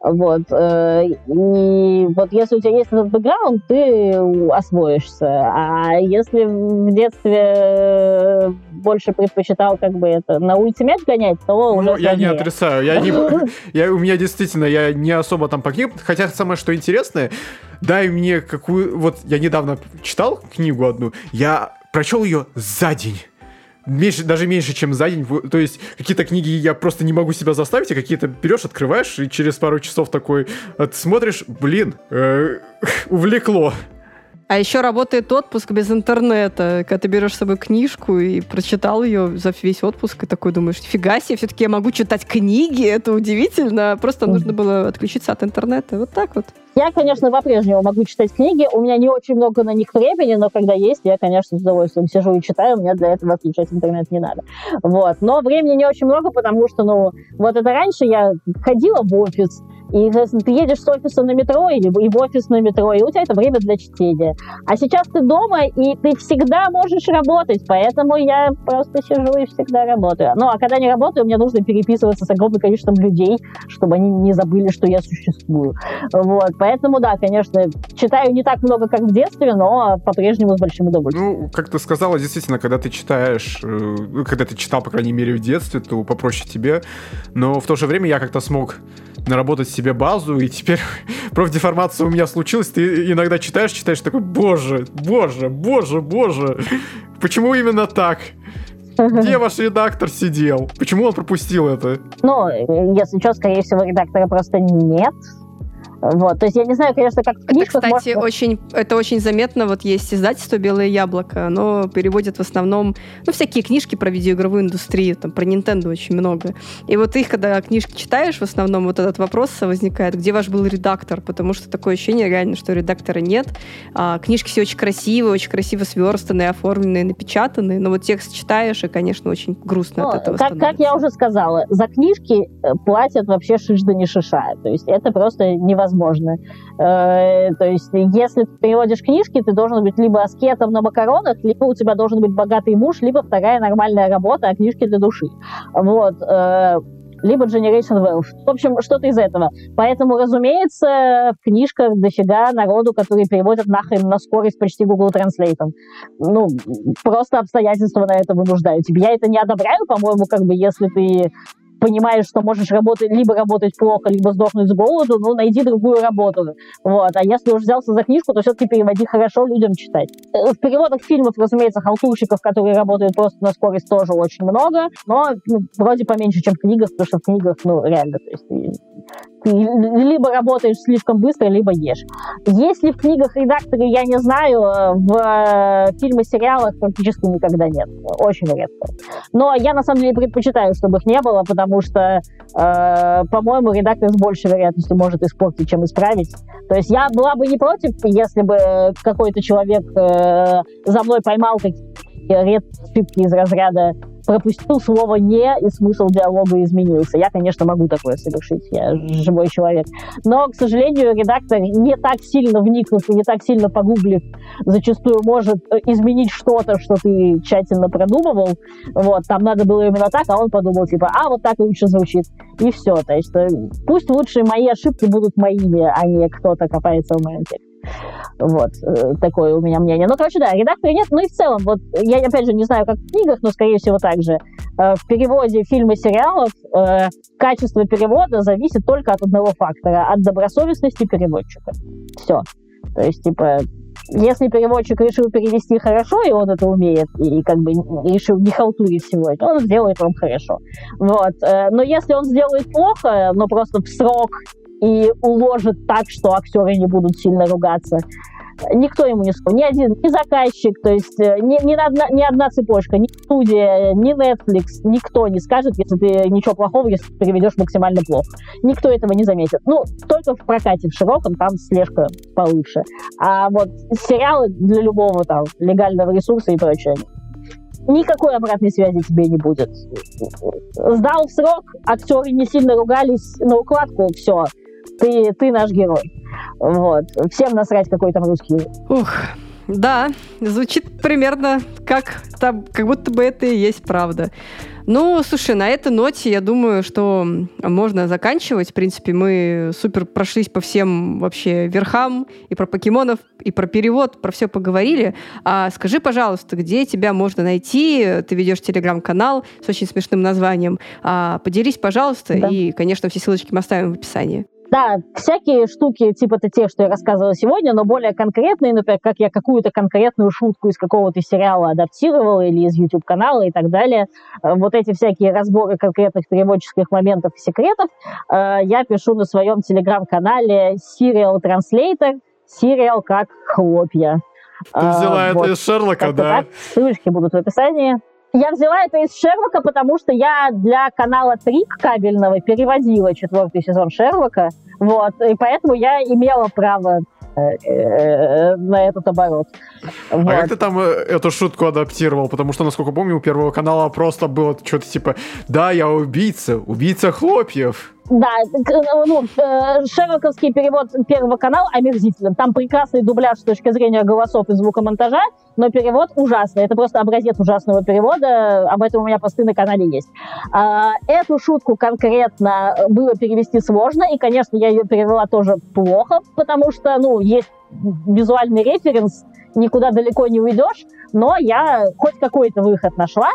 Вот. Э, и вот если у тебя есть этот бэкграунд, ты освоишься. А если в детстве э, больше предпочитал как бы это на улице мяч гонять, то ну, уже я не отрицаю. Я не, я, у меня действительно, я не особо там по книгам. Хотя самое, что интересное, дай мне какую... Вот я недавно читал книгу одну, я прочел ее за день меньше, даже меньше, чем за день. То есть какие-то книги я просто не могу себя заставить, а какие-то берешь, открываешь, и через пару часов такой смотришь, блин, э, увлекло. А еще работает отпуск без интернета, когда ты берешь с собой книжку и прочитал ее за весь отпуск, и такой думаешь, фига себе, все-таки я могу читать книги, это удивительно. Просто нужно было отключиться от интернета. Вот так вот. Я, конечно, по-прежнему могу читать книги. У меня не очень много на них времени, но когда есть, я, конечно, с удовольствием сижу и читаю. Мне для этого отключать интернет не надо. Вот. Но времени не очень много, потому что, ну, вот это раньше я ходила в офис, и, ты едешь с офиса на метро или и в офис на метро, и у тебя это время для чтения. А сейчас ты дома, и ты всегда можешь работать, поэтому я просто сижу и всегда работаю. Ну, а когда не работаю, мне нужно переписываться с огромным количеством людей, чтобы они не забыли, что я существую. Вот, поэтому, да, конечно, читаю не так много, как в детстве, но по-прежнему с большим удовольствием. Ну, как ты сказала, действительно, когда ты читаешь, э, когда ты читал, по крайней мере, в детстве, то попроще тебе, но в то же время я как-то смог наработать себе базу, и теперь профдеформация у меня случилась, ты иногда читаешь, читаешь, такой, боже, боже, боже, боже, почему именно так? Где ваш редактор сидел? Почему он пропустил это? Ну, если что, скорее всего, редактора просто нет. Вот, то есть я не знаю, конечно, как в книжках... Это, кстати, может... очень, это очень заметно. Вот есть издательство «Белое яблоко», оно переводит в основном, ну, всякие книжки про видеоигровую индустрию, там, про Nintendo очень много. И вот их, когда книжки читаешь, в основном вот этот вопрос возникает, где ваш был редактор? Потому что такое ощущение реально, что редактора нет. А, книжки все очень красивые, очень красиво сверстанные, оформленные, напечатанные, но вот текст читаешь, и, конечно, очень грустно ну, от этого как, как я уже сказала, за книжки э, платят вообще шиш да не шиша. То есть это просто невозможно невозможно. Э, то есть, если ты переводишь книжки, ты должен быть либо аскетом на макаронах, либо у тебя должен быть богатый муж, либо вторая нормальная работа, а книжки для души. Вот. Э, либо Generation Wealth. В общем, что-то из этого. Поэтому, разумеется, в книжках дофига народу, которые переводят нахрен на скорость почти Google Translate. Ну, просто обстоятельства на это вынуждают. Я это не одобряю, по-моему, как бы, если ты понимаешь, что можешь работать, либо работать плохо, либо сдохнуть с голоду, ну, найди другую работу. Вот. А если уж взялся за книжку, то все-таки переводи хорошо людям читать. Э, в переводах фильмов, разумеется, халтурщиков, которые работают просто на скорость, тоже очень много, но ну, вроде поменьше, чем в книгах, потому что в книгах, ну, реально, то есть либо работаешь слишком быстро, либо ешь. Есть ли в книгах редакторы, я не знаю, в э, фильмах, сериалах практически никогда нет. Очень редко. Но я, на самом деле, предпочитаю, чтобы их не было, потому что, э, по-моему, редактор с большей вероятностью может испортить, чем исправить. То есть я была бы не против, если бы какой-то человек э, за мной поймал какие-то редкие ошибки из разряда пропустил слово «не», и смысл диалога изменился. Я, конечно, могу такое совершить, я живой человек. Но, к сожалению, редактор не так сильно вникнув и не так сильно погуглив, зачастую может э, изменить что-то, что ты тщательно продумывал. Вот, там надо было именно так, а он подумал, типа, а, вот так лучше звучит. И все. То есть э, пусть лучше мои ошибки будут моими, а не кто-то копается в моем тексте. Вот, э, такое у меня мнение. Ну, короче, да, редактора нет. Ну и в целом, вот, я, опять же, не знаю, как в книгах, но, скорее всего, так же. Э, в переводе фильмов и сериалов э, качество перевода зависит только от одного фактора, от добросовестности переводчика. Все. То есть, типа, если переводчик решил перевести хорошо, и он это умеет, и как бы решил не халтурить всего то он сделает вам хорошо. Вот. Но если он сделает плохо, но просто в срок и уложит так, что актеры не будут сильно ругаться. Никто ему не скажет, ни один, ни заказчик, то есть э, ни, ни, одна, ни одна цепочка, ни студия, ни Netflix, никто не скажет, если ты ничего плохого, если ты переведешь максимально плохо. Никто этого не заметит. Ну, только в прокате в широком там слежка получше. А вот сериалы для любого там легального ресурса и прочее, никакой обратной связи тебе не будет. Сдал в срок, актеры не сильно ругались на укладку, все, ты, ты наш герой. Вот. Всем насрать, какой там русский. Ух, да, звучит примерно как, там, как будто бы это и есть правда. Ну, слушай, на этой ноте я думаю, что можно заканчивать. В принципе, мы супер прошлись по всем вообще верхам, и про покемонов, и про перевод, про все поговорили. А скажи, пожалуйста, где тебя можно найти? Ты ведешь телеграм-канал с очень смешным названием. А, поделись, пожалуйста, да. и, конечно, все ссылочки мы оставим в описании. Да, всякие штуки, типа это те, что я рассказывала сегодня, но более конкретные, например, как я какую-то конкретную шутку из какого-то сериала адаптировала или из YouTube-канала и так далее. Э, вот эти всякие разборы конкретных переводческих моментов и секретов э, я пишу на своем телеграм-канале Serial Translator, сериал как хлопья. Ты взяла э, это вот. из Шерлока, да? Так. Ссылочки будут в описании. Я взяла это из Шерлока, потому что я для канала Трик кабельного переводила четвертый сезон Шерлока. Вот, и поэтому я имела право э, э, на этот оборот. А вот. как ты там э, эту шутку адаптировал? Потому что, насколько помню, у Первого канала просто было что-то типа «Да, я убийца, убийца хлопьев». Да, ну, шерлоковский перевод Первого канала омерзителен. Там прекрасный дубляж с точки зрения голосов и звукомонтажа, но перевод ужасный. Это просто образец ужасного перевода. Об этом у меня посты на канале есть. А, эту шутку конкретно было перевести сложно, и, конечно, я ее перевела тоже плохо, потому что, ну, есть визуальный референс, никуда далеко не уйдешь, но я хоть какой-то выход нашла.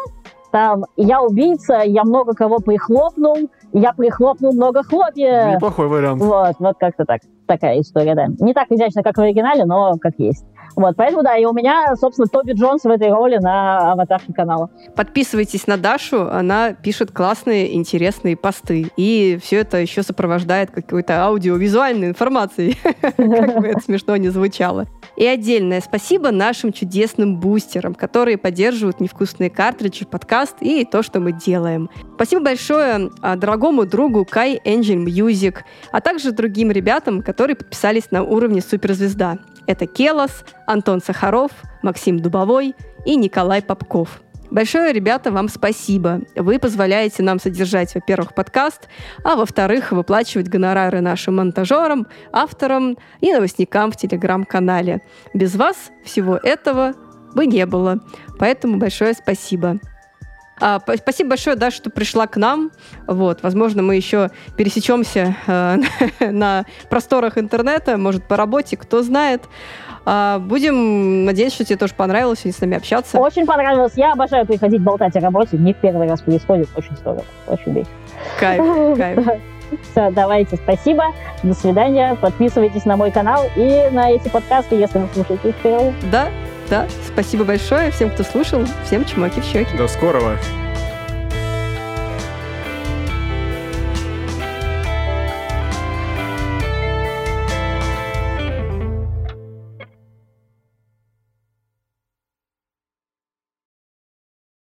Там я убийца, я много кого прихлопнул, я прихлопнул много хлопья. Неплохой вариант. Вот, вот как-то так. Такая история, да. Не так изящно, как в оригинале, но как есть. Вот, поэтому, да, и у меня, собственно, Тоби Джонс в этой роли на аватарке канала. Подписывайтесь на Дашу, она пишет классные, интересные посты. И все это еще сопровождает какой-то аудиовизуальной информацией, как бы это смешно не звучало. И отдельное спасибо нашим чудесным бустерам, которые поддерживают невкусные картриджи, подкаст и то, что мы делаем. Спасибо большое а, дорогому другу Кай Engine Music, а также другим ребятам, которые подписались на уровне суперзвезда. Это Келос, Антон Сахаров, Максим Дубовой и Николай Попков. Большое, ребята, вам спасибо. Вы позволяете нам содержать, во-первых, подкаст, а во-вторых, выплачивать гонорары нашим монтажерам, авторам и новостникам в телеграм-канале. Без вас всего этого бы не было. Поэтому большое спасибо. А, спасибо большое, да, что пришла к нам. Вот, возможно, мы еще пересечемся э, на просторах интернета, может, по работе, кто знает. А, будем надеяться, что тебе тоже понравилось с нами общаться. Очень понравилось. Я обожаю приходить болтать о работе. Не в первый раз происходит. Очень здорово. Очень весело. Кайф, кайф. Все, давайте, спасибо. До свидания. Подписывайтесь на мой канал и на эти подкасты, если вы слушаете их Да, да. Спасибо большое всем, кто слушал. Всем чмоки в щеки. До скорого.